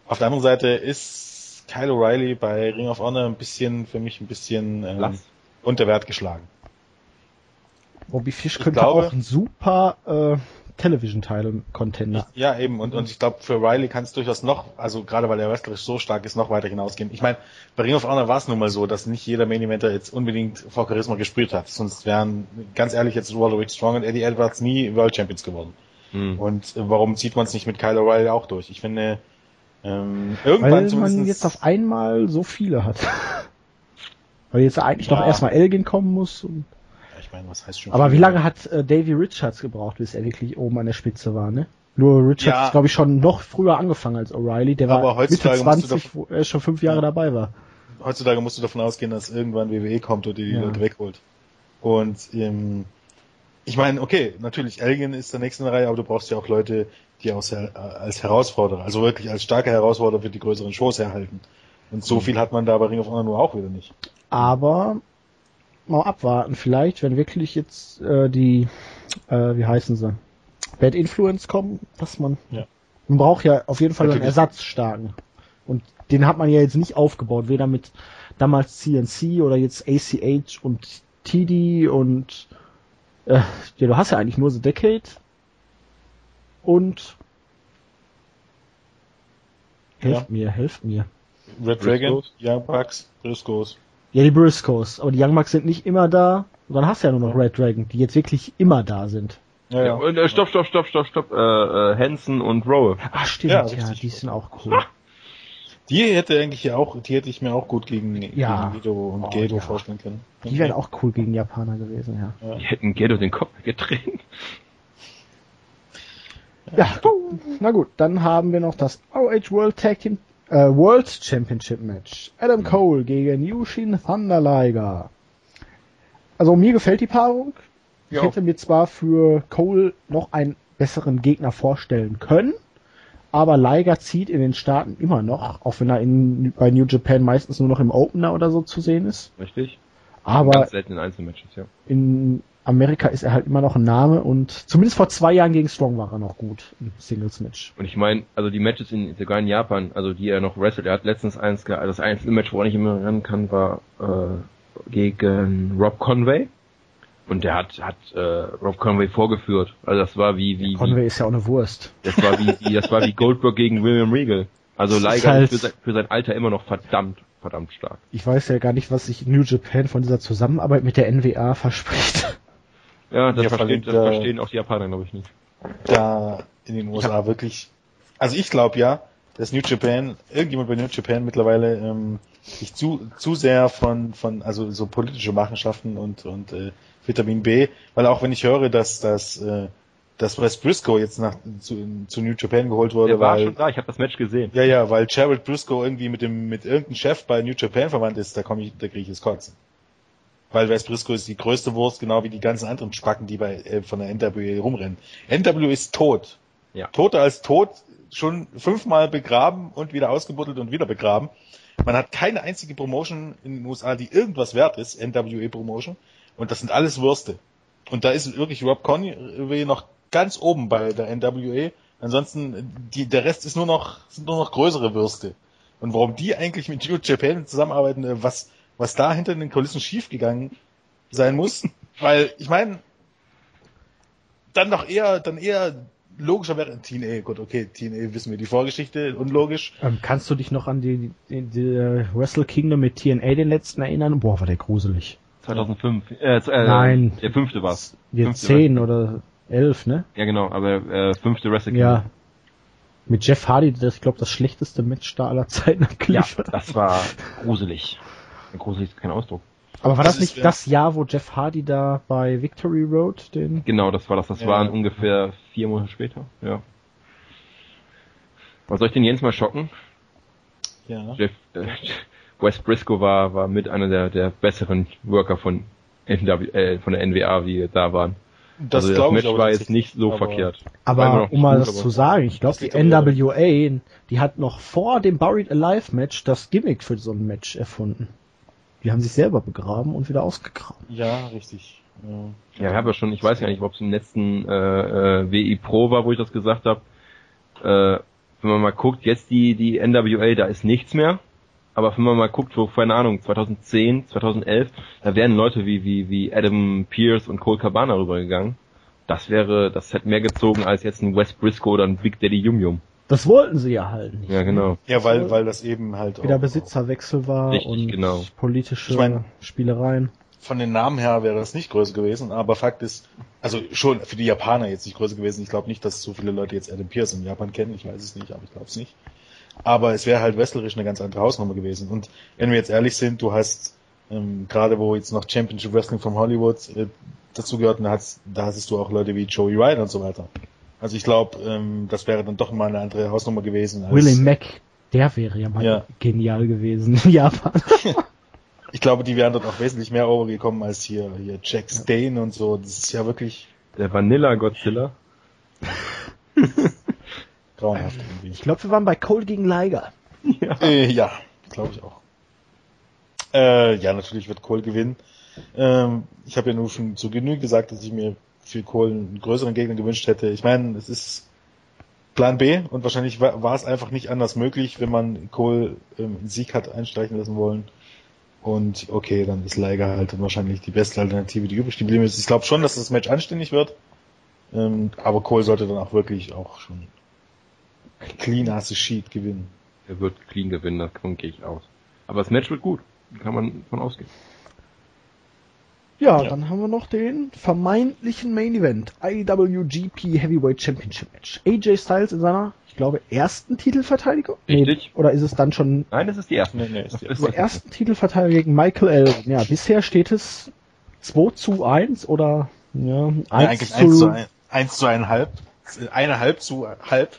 Auf der anderen Seite ist Kyle O'Reilly bei Ring of Honor ein bisschen für mich ein bisschen ähm, unter Wert geschlagen. Bobby Fish könnte glaube- auch ein super äh, Television-Title-Contender. Ja, eben. Und, und ich glaube, für Riley kann es durchaus noch, also gerade weil er wrestlerisch so stark ist, noch weiter hinausgehen. Ich meine, bei Ring of Honor war es nun mal so, dass nicht jeder Main Eventer jetzt unbedingt vor Charisma gespürt hat. Sonst wären, ganz ehrlich, jetzt Roderick Strong und Eddie Edwards nie World Champions geworden. Hm. Und äh, warum zieht man es nicht mit Kyle O'Reilly auch durch? Ich finde, ähm, irgendwann Weil man jetzt auf einmal so viele hat. (laughs) Weil jetzt eigentlich Ja. noch erstmal Elgin kommen muss. Und, Ja, ich meine, was heißt schon... aber wie lange hat äh, Davy Richards gebraucht, bis er wirklich oben an der Spitze war, ne? Nur Richards Ja. ist, glaube ich, schon noch früher angefangen als O'Reilly. Der war Aber Mitte heutzutage musst du 20, wo er schon fünf Jahre Ja. dabei war. heutzutage musst du davon ausgehen, dass irgendwann WWE kommt und die, die. Leute wegholt. Und ähm, ich meine, okay, natürlich, Elgin ist der nächste in der Reihe, aber du brauchst ja auch Leute, die aus, äh, als Herausforderer, also wirklich als starke Herausforderer für die größeren Shows herhalten. Und so viel hat man da bei Ring of Honor nur auch wieder nicht. Aber mal abwarten, vielleicht, wenn wirklich jetzt äh, die, äh, wie heißen sie, Bad Influence kommen, dass man, Ja. man braucht ja auf jeden Fall einen Natürlich. Ersatzstarken. Und den hat man ja jetzt nicht aufgebaut, weder mit damals CNC oder jetzt ACH und TD und äh, ja, du hast ja eigentlich nur The Decade und helft mir, helft mir. Red Dragon, Briscoes? Young Bucks, Briscoes. Ja, die Briscoes, aber die Young Bucks sind nicht immer da. Und dann hast du ja nur noch Red Dragon, die jetzt wirklich immer da sind. Ja, Ja, ja. und, äh, stopp, stopp, stopp, stopp, stopp. Äh, äh, Hansen und Rowe. Ah, stimmt, Ja, ja, die sind auch cool. Die hätte eigentlich ja auch, die hätte ich mir auch gut gegen, Ja. gegen Guido und Oh, Gedo ja. vorstellen können. Die wären auch cool gegen Japaner gewesen, ja. Die hätten Ghetto den Kopf gedreht. Ja, na gut, dann haben wir noch das ROH World Tag Team äh, World Championship Match. Adam Cole gegen Yushin Thunder Liger. Also mir gefällt die Paarung. Ich hätte mir zwar für Cole noch einen besseren Gegner vorstellen können, aber Liger zieht in den Staaten immer noch, auch wenn er in, bei New Japan meistens nur noch im Opener oder so zu sehen ist. Richtig? Aber Ganz selten in Einzelmatches, ja. in Amerika ist er halt immer noch ein Name und zumindest vor zwei Jahren gegen Strong war er noch gut im Singles-Match. Und ich meine, also die Matches in, sogar in Japan, also die er noch wrestelt, er hat letztens eins, ge- das einzige Match, wo er nicht immer ran kann, war äh, gegen Rob Conway. Und der hat, hat äh, Rob Conway vorgeführt. Also das war wie, wie, wie Conway ist ja auch eine Wurst. das war wie, wie, das war wie Goldberg gegen William Regal. Also Liger halt- für sein, für sein Alter immer noch verdammt, verdammt stark. Ich weiß ja gar nicht, was sich New Japan von dieser Zusammenarbeit mit der NWA verspricht. Ja, das, Ja, verstehen, das äh, verstehen auch die Japaner, glaube ich, nicht. da in den USA wirklich. Also ich glaube ja, dass New Japan, irgendjemand bei New Japan mittlerweile ähm, sich zu, zu sehr von, von, also so politische Machenschaften und, und äh, Vitamin B, weil auch wenn ich höre, dass, dass, äh, dass Wes Briscoe jetzt nach, zu, zu New Japan geholt wurde, Der war weil, schon da, ich habe das Match gesehen. ja, ja, weil Jared Briscoe irgendwie mit dem, mit irgendeinem Chef bei New Japan verwandt ist, da komme ich, da kriege ich es kotzen. Weil Wes Briscoe ist die größte Wurst, genau wie die ganzen anderen Spacken, die bei, äh, von der NWA rumrennen. NWA ist tot. Ja. Toter als tot, schon fünfmal begraben und wieder ausgebuddelt und wieder begraben. Man hat keine einzige Promotion in den USA, die irgendwas wert ist, NWA Promotion. Und das sind alles Würste. Und da ist wirklich Rob Conway noch ganz oben bei der NWA. Ansonsten, die, der Rest ist nur noch, sind nur noch größere Würste. Und warum die eigentlich mit New Japan zusammenarbeiten, äh, was, was da hinter den Kulissen schiefgegangen sein muss, weil, ich meine, dann doch eher, dann eher logischer wäre TNA, gut, okay, TNA wissen wir die Vorgeschichte, unlogisch. Ähm, kannst du dich noch an die, die, die Wrestle Kingdom mit TNA den letzten erinnern? Boah, war der gruselig. 2005. Äh, äh, Nein. Der fünfte war's. Jetzt Fünfte zehn oder elf, ne? Ja, genau, aber äh, fünfte Wrestle Ja. Mit Jeff Hardy, das, ich glaube, das schlechteste Match da aller Zeiten Ja, das war gruselig. Gruselig ist kein Ausdruck. Aber war das, das nicht das Jahr, wo Jeff Hardy da bei Victory Road den? Genau, das war das. Das ja. waren ungefähr vier Monate später. Ja. Was soll ich den Jens mal schocken? Ja. Jeff, äh, Wes Briscoe war, war mit einer der, der besseren Worker von, NW, äh, von der NWA, wie da waren. Das, also das Match war jetzt nicht so aber, verkehrt. Aber um mal das zu sagen, ich glaube, die NWA, die hat noch vor dem Buried Alive Match das Gimmick für so ein Match erfunden. Die haben sich selber begraben und wieder ausgegraben. Ja, richtig. Ja, ja ich habe ja schon, ich weiß gar nicht, ob es im letzten äh, äh, WI Pro war, wo ich das gesagt habe. Äh, wenn man mal guckt, jetzt die, die NWA, da ist nichts mehr. Aber wenn man mal guckt, wo, keine Ahnung, 2010, 2011, da wären Leute wie, wie, wie Adam Pierce und Cole Cabana rübergegangen. Das wäre, das hätte mehr gezogen als jetzt ein Wes Briscoe oder ein Big Daddy Yum Yum. Das wollten sie ja halt nicht. Ja, genau. Ja, weil, weil das eben halt wieder auch, Besitzerwechsel war richtig, und genau. politische ich mein, Spielereien. Von den Namen her wäre das nicht größer gewesen, aber Fakt ist, also schon für die Japaner jetzt nicht größer gewesen. Ich glaube nicht, dass so viele Leute jetzt Adam Pierce in Japan kennen. Ich weiß es nicht, aber ich glaube es nicht. Aber es wäre halt wrestlerisch eine ganz andere Hausnummer gewesen. Und wenn wir jetzt ehrlich sind, du hast ähm, gerade wo jetzt noch Championship Wrestling from Hollywood äh, dazu gehört, da, hast, da hattest du auch Leute wie Joey Ryder und so weiter. Also ich glaube, ähm, das wäre dann doch mal eine andere Hausnummer gewesen. Als, Willie Mack, der wäre ja mal ja. genial gewesen in (laughs) Japan. (laughs) ich glaube, die wären dort auch wesentlich mehr overgekommen als hier, hier Jack Stain und so. Das ist ja wirklich. Der Vanilla Godzilla. (laughs) Grauenhaft irgendwie. Ich glaube, wir waren bei Cole gegen Liger. Ja, äh, ja glaube ich auch. Äh, ja, natürlich wird Cole gewinnen. Ähm, ich habe ja nur schon zu Genüge gesagt, dass ich mir für Cole einen größeren Gegner gewünscht hätte. Ich meine, es ist Plan B und wahrscheinlich war, es einfach nicht anders möglich, wenn man Cole ähm, einen Sieg hat einstreichen lassen wollen. Und okay, dann ist Liger halt wahrscheinlich die beste Alternative, die übrig geblieben ist. Ich glaube schon, dass das Match anständig wird. Ähm, aber Cole sollte dann auch wirklich auch schon clean as a sheet gewinnen. Er wird clean gewinnen, davon gehe ich aus. Aber das Match wird gut. Kann man von ausgehen. Ja, ja, dann haben wir noch den vermeintlichen Main Event. IWGP Heavyweight Championship Match. AJ Styles in seiner, ich glaube, ersten Titelverteidigung? Richtig. Nee, oder ist es dann schon? Nein, das ist die erste. Nee, nee, ist die erste. Ersten Titelverteidigung gegen Michael Elgin. Ja, bisher steht es 2 zu 1 oder, ja, 1 ja, eigentlich zu 1 zu 1, 1 zu 1,5. Eine halb zu halb.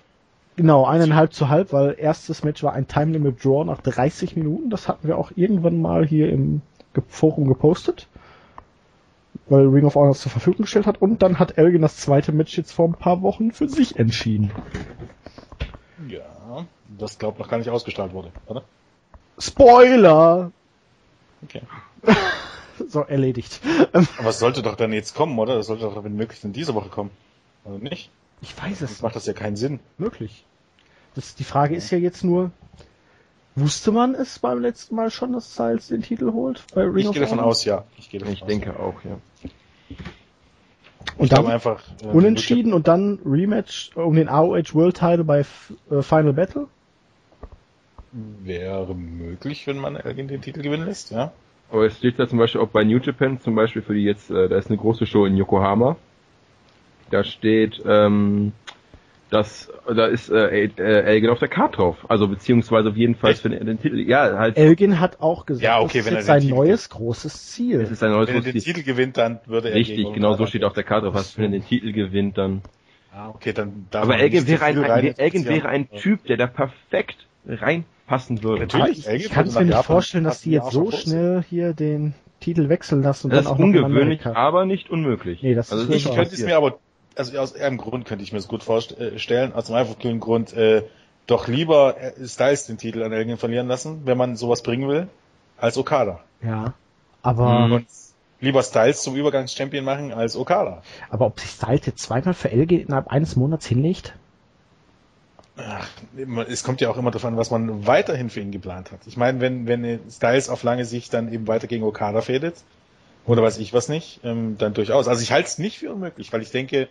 Genau, eineinhalb zu halb, weil erstes Match war ein Time Limit Draw nach 30 Minuten. Das hatten wir auch irgendwann mal hier im Forum gepostet. Weil Ring of Honor es zur Verfügung gestellt hat. Und dann hat Elgin das zweite Match jetzt vor ein paar Wochen für sich entschieden. Ja, das glaubt noch gar nicht ausgestrahlt wurde, oder? Spoiler! Okay. (laughs) so, erledigt. Aber es sollte doch dann jetzt kommen, oder? Das sollte doch, wenn möglich, in dieser Woche kommen. Oder nicht? Ich weiß es. Das macht das ja keinen Sinn. Möglich. Das, die Frage ja. ist ja jetzt nur, wusste man es beim letzten Mal schon, dass Styles den Titel holt? Bei Ring ich gehe davon aus, ja. Ich, gehe davon ich aus, denke auch, ja. Und ich dann einfach äh, unentschieden und dann Rematch um den AOH World Title bei äh, Final Battle? Wäre möglich, wenn man Elgin den Titel gewinnen lässt, ja. Aber es steht da zum Beispiel auch bei New Japan, zum Beispiel für die jetzt, äh, da ist eine große Show in Yokohama. Da steht, ähm, dass da ist äh, äh, Elgin auf der Karte drauf. Also beziehungsweise jedenfalls für den, den, Titel. Ja, halt. Elgin hat auch gesagt, ja, okay, das ist sein neues Titel großes Ziel. Es ist sein neues wenn er den Titel gewinnt, dann würde er Richtig, genau so steht auf der Karte drauf. Was, wenn er den Titel gewinnt, dann. Ah, okay, dann. Aber Elgin wäre ein, ein Elgin wäre ein Typ, der da perfekt reinpassen würde. Natürlich. Ich, ich kann es mir nicht vorstellen, dass die jetzt so schnell hier den Titel wechseln lassen und das dann auch ist ungewöhnlich, aber nicht unmöglich. Nee, das also ist ich könnte es mir aber also aus einem Grund könnte ich mir das gut vorstellen, aus dem einfachen Grund, äh, doch lieber äh, Styles den Titel an Elgin verlieren lassen, wenn man sowas bringen will, als Okada. Ja, aber... Und lieber Styles zum Übergangschampion machen als Okada. Aber ob sich Styles jetzt zweimal für Elgin innerhalb eines Monats hinlegt? Ach, es kommt ja auch immer darauf an, was man weiterhin für ihn geplant hat. Ich meine, wenn, wenn Styles auf lange Sicht dann eben weiter gegen Okada fädet, oder weiß ich was nicht, ähm, dann durchaus. Also ich halte es nicht für unmöglich, weil ich denke,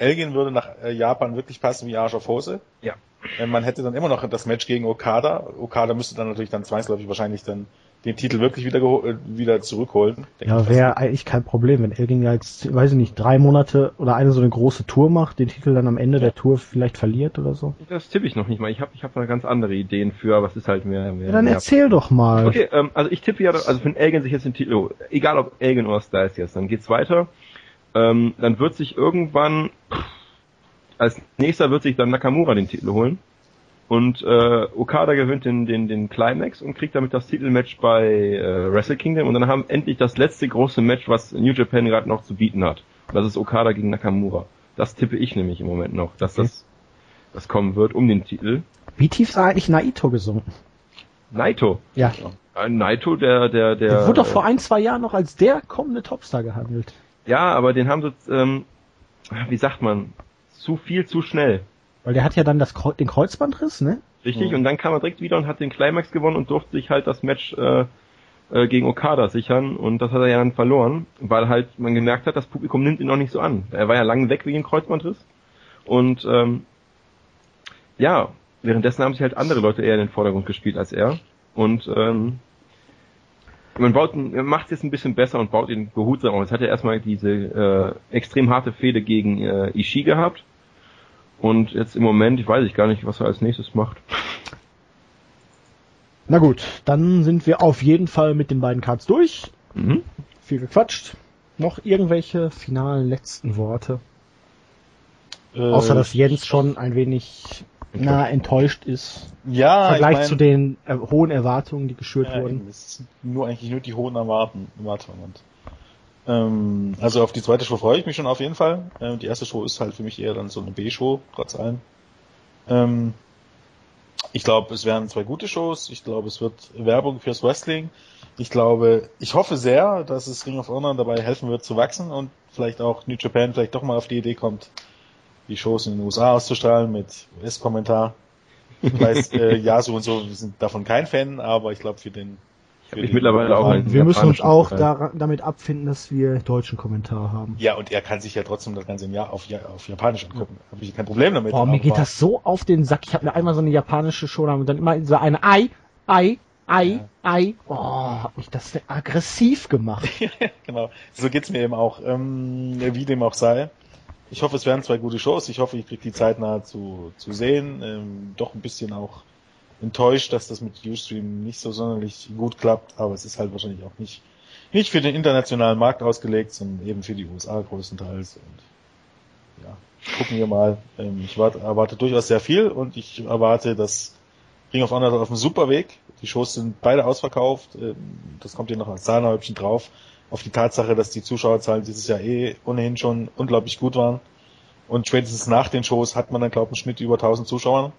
Elgin würde nach äh, Japan wirklich passen wie Arsch auf Hose. Ja. Äh, man hätte dann immer noch das Match gegen Okada. Okada müsste dann natürlich dann zwangsläufig wahrscheinlich dann den Titel wirklich wieder, äh, wieder zurückholen. Ja, wäre eigentlich kein Problem, wenn Elgin jetzt, weiß ich nicht, drei Monate oder eine so eine große Tour macht, den Titel dann am Ende ja. der Tour vielleicht verliert oder so. Das tippe ich noch nicht mal. Ich habe ich hab da ganz andere Ideen für, aber es ist halt mehr. mehr ja, dann mehr erzähl doch mal. Okay, ähm, also ich tippe ja, also wenn Elgin sich jetzt den Titel, egal ob Elgin oder Styles jetzt, dann geht's weiter. Ähm, dann wird sich irgendwann als nächster wird sich dann Nakamura den Titel holen. Und äh, Okada gewinnt den, den, den Climax und kriegt damit das Titelmatch bei äh, Wrestle Kingdom und dann haben endlich das letzte große Match, was New Japan gerade noch zu bieten hat. Und das ist Okada gegen Nakamura. Das tippe ich nämlich im Moment noch, dass okay. das, das kommen wird um den Titel. Wie tief ist eigentlich Naito gesunken? Naito? Ja. Äh, Naito, der, der, der. Der wurde doch vor ein, zwei Jahren noch als der kommende Topstar gehandelt. Ja, aber den haben sie, ähm, wie sagt man, zu viel zu schnell. Weil der hat ja dann das, den Kreuzbandriss, ne? Richtig, ja. und dann kam er direkt wieder und hat den Climax gewonnen und durfte sich halt das Match äh, äh, gegen Okada sichern und das hat er ja dann verloren, weil halt man gemerkt hat, das Publikum nimmt ihn noch nicht so an. Er war ja lange weg wegen dem Kreuzbandriss und ähm, ja, währenddessen haben sich halt andere Leute eher in den Vordergrund gespielt als er und ähm, man baut, man macht es jetzt ein bisschen besser und baut ihn behutsam auf. Jetzt hat er erstmal diese äh, extrem harte Fehde gegen äh, Ishii gehabt und jetzt im Moment, ich weiß ich gar nicht, was er als nächstes macht. Na gut, dann sind wir auf jeden Fall mit den beiden Cards durch. Mhm. Viel gequatscht. Noch irgendwelche finalen letzten Worte? Äh, Außer dass Jens schon ein wenig na, enttäuscht ist. Ja, Im Vergleich ich mein, zu den äh, hohen Erwartungen, die geschürt ja, wurden. Es sind nur eigentlich nur die hohen Erwarten, Erwartungen. Und ähm, also auf die zweite Show freue ich mich schon auf jeden Fall. Ähm, die erste Show ist halt für mich eher dann so eine B-Show, trotz allem. Ähm, ich glaube, es werden zwei gute Shows. Ich glaube, es wird Werbung fürs Wrestling. Ich glaube, ich hoffe sehr, dass es Ring of Honor dabei helfen wird zu wachsen und vielleicht auch New Japan vielleicht doch mal auf die Idee kommt, die Shows in den USA auszustrahlen mit US-Kommentar. Ich weiß, äh, (laughs) ja, so und so wir sind davon kein Fan, aber ich glaube für den ich mittlerweile auch halt Wir müssen uns auch da, damit abfinden, dass wir deutschen Kommentar haben. Ja, und er kann sich ja trotzdem das ganze Jahr auf, auf Japanisch angucken. Ja. Habe ich kein Problem damit. Oh, mir geht das so auf den Sack. Ich habe mir einmal so eine japanische Show und dann immer so eine Ei, Ei, Ei, ja. Ei. Oh, hab mich das aggressiv gemacht. (laughs) genau. So geht's mir eben auch. Ähm, wie dem auch sei. Ich hoffe, es werden zwei gute Shows. Ich hoffe, ich kriege die Zeit nahe zu, zu sehen. Ähm, doch ein bisschen auch enttäuscht, dass das mit Ustream nicht so sonderlich gut klappt, aber es ist halt wahrscheinlich auch nicht, nicht für den internationalen Markt ausgelegt, sondern eben für die USA größtenteils. Und ja, gucken wir mal. Ähm, ich warte, erwarte durchaus sehr viel und ich erwarte, dass Ring of Honor auf einem super Weg. Die Shows sind beide ausverkauft. Ähm, das kommt hier noch als Sahnehäubchen drauf. Auf die Tatsache, dass die Zuschauerzahlen dieses Jahr eh ohnehin schon unglaublich gut waren. Und spätestens nach den Shows hat man dann, glaube ich, einen Schnitt über 1000 Zuschauer.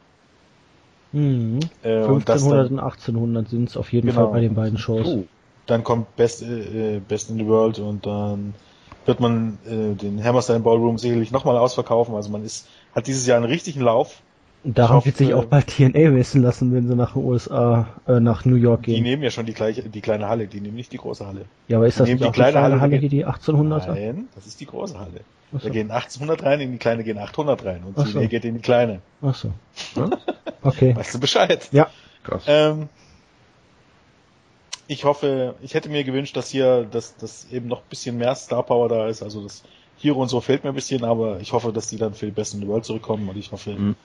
Mhm. Äh, 1500 und, und 1800 sind es auf jeden genau. Fall bei den beiden Shows. Oh. Dann kommt Best, äh, Best in the World und dann wird man äh, den Hammerstein Ballroom sicherlich nochmal ausverkaufen. Also man ist, hat dieses Jahr einen richtigen Lauf. Daran wird sich auch bald TNA messen lassen, wenn sie nach den USA, äh, nach New York gehen. Die nehmen ja schon die gleiche, die kleine Halle, die nehmen nicht die große Halle. Ja, aber ist das die nicht die kleine Halle, Halle hier die 1800er? Nein, das ist die große Halle. So. Da gehen 1800 rein, in die kleine gehen 800 rein und TNA so. geht in die kleine. Ach so. (laughs) Okay. Weißt du Bescheid? Ja. Krass. Ähm, ich hoffe, ich hätte mir gewünscht, dass hier, dass, dass eben noch ein bisschen mehr Star Power da ist. Also das Hero und so fehlt mir ein bisschen, aber ich hoffe, dass die dann für die Besten in the World zurückkommen und ich hoffe, mhm.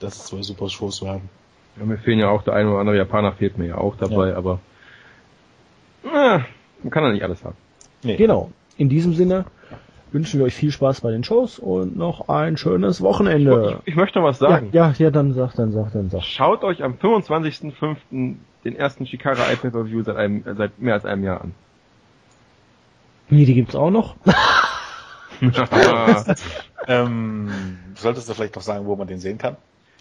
Dass es zwei super Shows werden. Ja, mir fehlen ja auch der eine oder andere Japaner fehlt mir ja auch dabei, ja. aber na, man kann ja nicht alles haben. Nee. Genau. In diesem Sinne, wünschen wir euch viel Spaß bei den Shows und noch ein schönes Wochenende. Ich, ich möchte noch was sagen. Ja, ja, ja, dann sag, dann sag, dann sag. Schaut euch am 25.05. den ersten Shikara iPad Review seit einem, seit mehr als einem Jahr an. Wie, die gibt's auch noch? (laughs) (laughs) ähm, solltest du vielleicht noch sagen, wo man den sehen kann?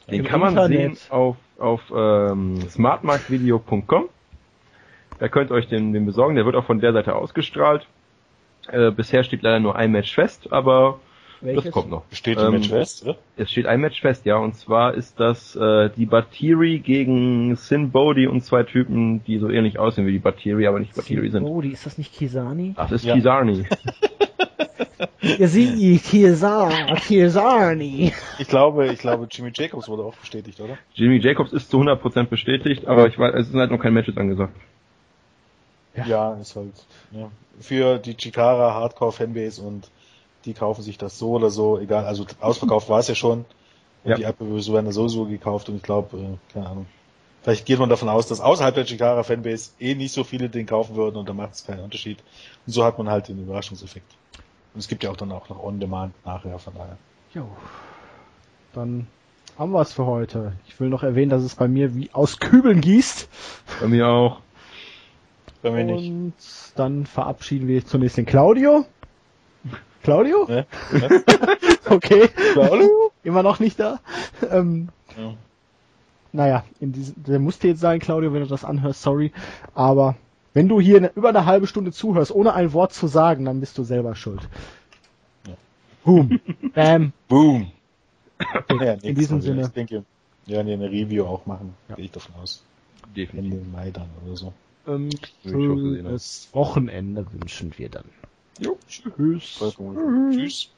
Den Im kann man Internet. sehen auf, auf ähm, smartmarktvideo.com. Da könnt ihr euch den, den besorgen. Der wird auch von der Seite ausgestrahlt. Äh, bisher steht leider nur ein Match fest, aber Welches? das kommt noch. Steht ein ähm, Match fest? Oder? Es steht ein Match fest, ja. Und zwar ist das äh, die Batiri gegen Sin Bodhi und zwei Typen, die so ähnlich aussehen wie die Batiri, aber nicht Batiri sind. Bodhi, ist das nicht Kisani? Ach, das ist ja. Kisani. (laughs) ja, sie, Kisani, Kisani. Ich glaube, ich glaube, Jimmy Jacobs wurde auch bestätigt, oder? Jimmy Jacobs ist zu 100% bestätigt, aber ich weiß, es ist halt noch kein Match angesagt. Ja, ja ist halt ja. für die Chikara Hardcore Fanbase und die kaufen sich das so oder so, egal. Also ausverkauft war es ja schon. Und ja. die Apple-Reviews werden sowieso gekauft und ich glaube, äh, keine Ahnung. Vielleicht geht man davon aus, dass außerhalb der Chikara Fanbase eh nicht so viele den kaufen würden und dann macht es keinen Unterschied. Und so hat man halt den Überraschungseffekt. Und es gibt ja auch dann auch noch On-Demand nachher, von daher. Jo. Dann haben wir es für heute. Ich will noch erwähnen, dass es bei mir wie aus Kübeln gießt. Bei mir auch. Bei mir nicht. Und dann verabschieden wir zunächst den Claudio. Claudio? Ne? Ne? (laughs) okay. Claudio? Immer noch nicht da. Ähm, ja. Naja, in diesem, der musste jetzt sein, Claudio, wenn du das anhörst, sorry. Aber wenn du hier über eine halbe Stunde zuhörst, ohne ein Wort zu sagen, dann bist du selber schuld. Ja. Boom. (laughs) Bam. Boom. Okay, ja, in diesem Sinne. Ich denke, wir werden hier eine Review auch machen, ja. gehe ich davon aus. Definitiv. Ende Mai dann oder so. Ähm, schönes Wochenende wünschen wir dann. Jo, tschüss. Tschüss.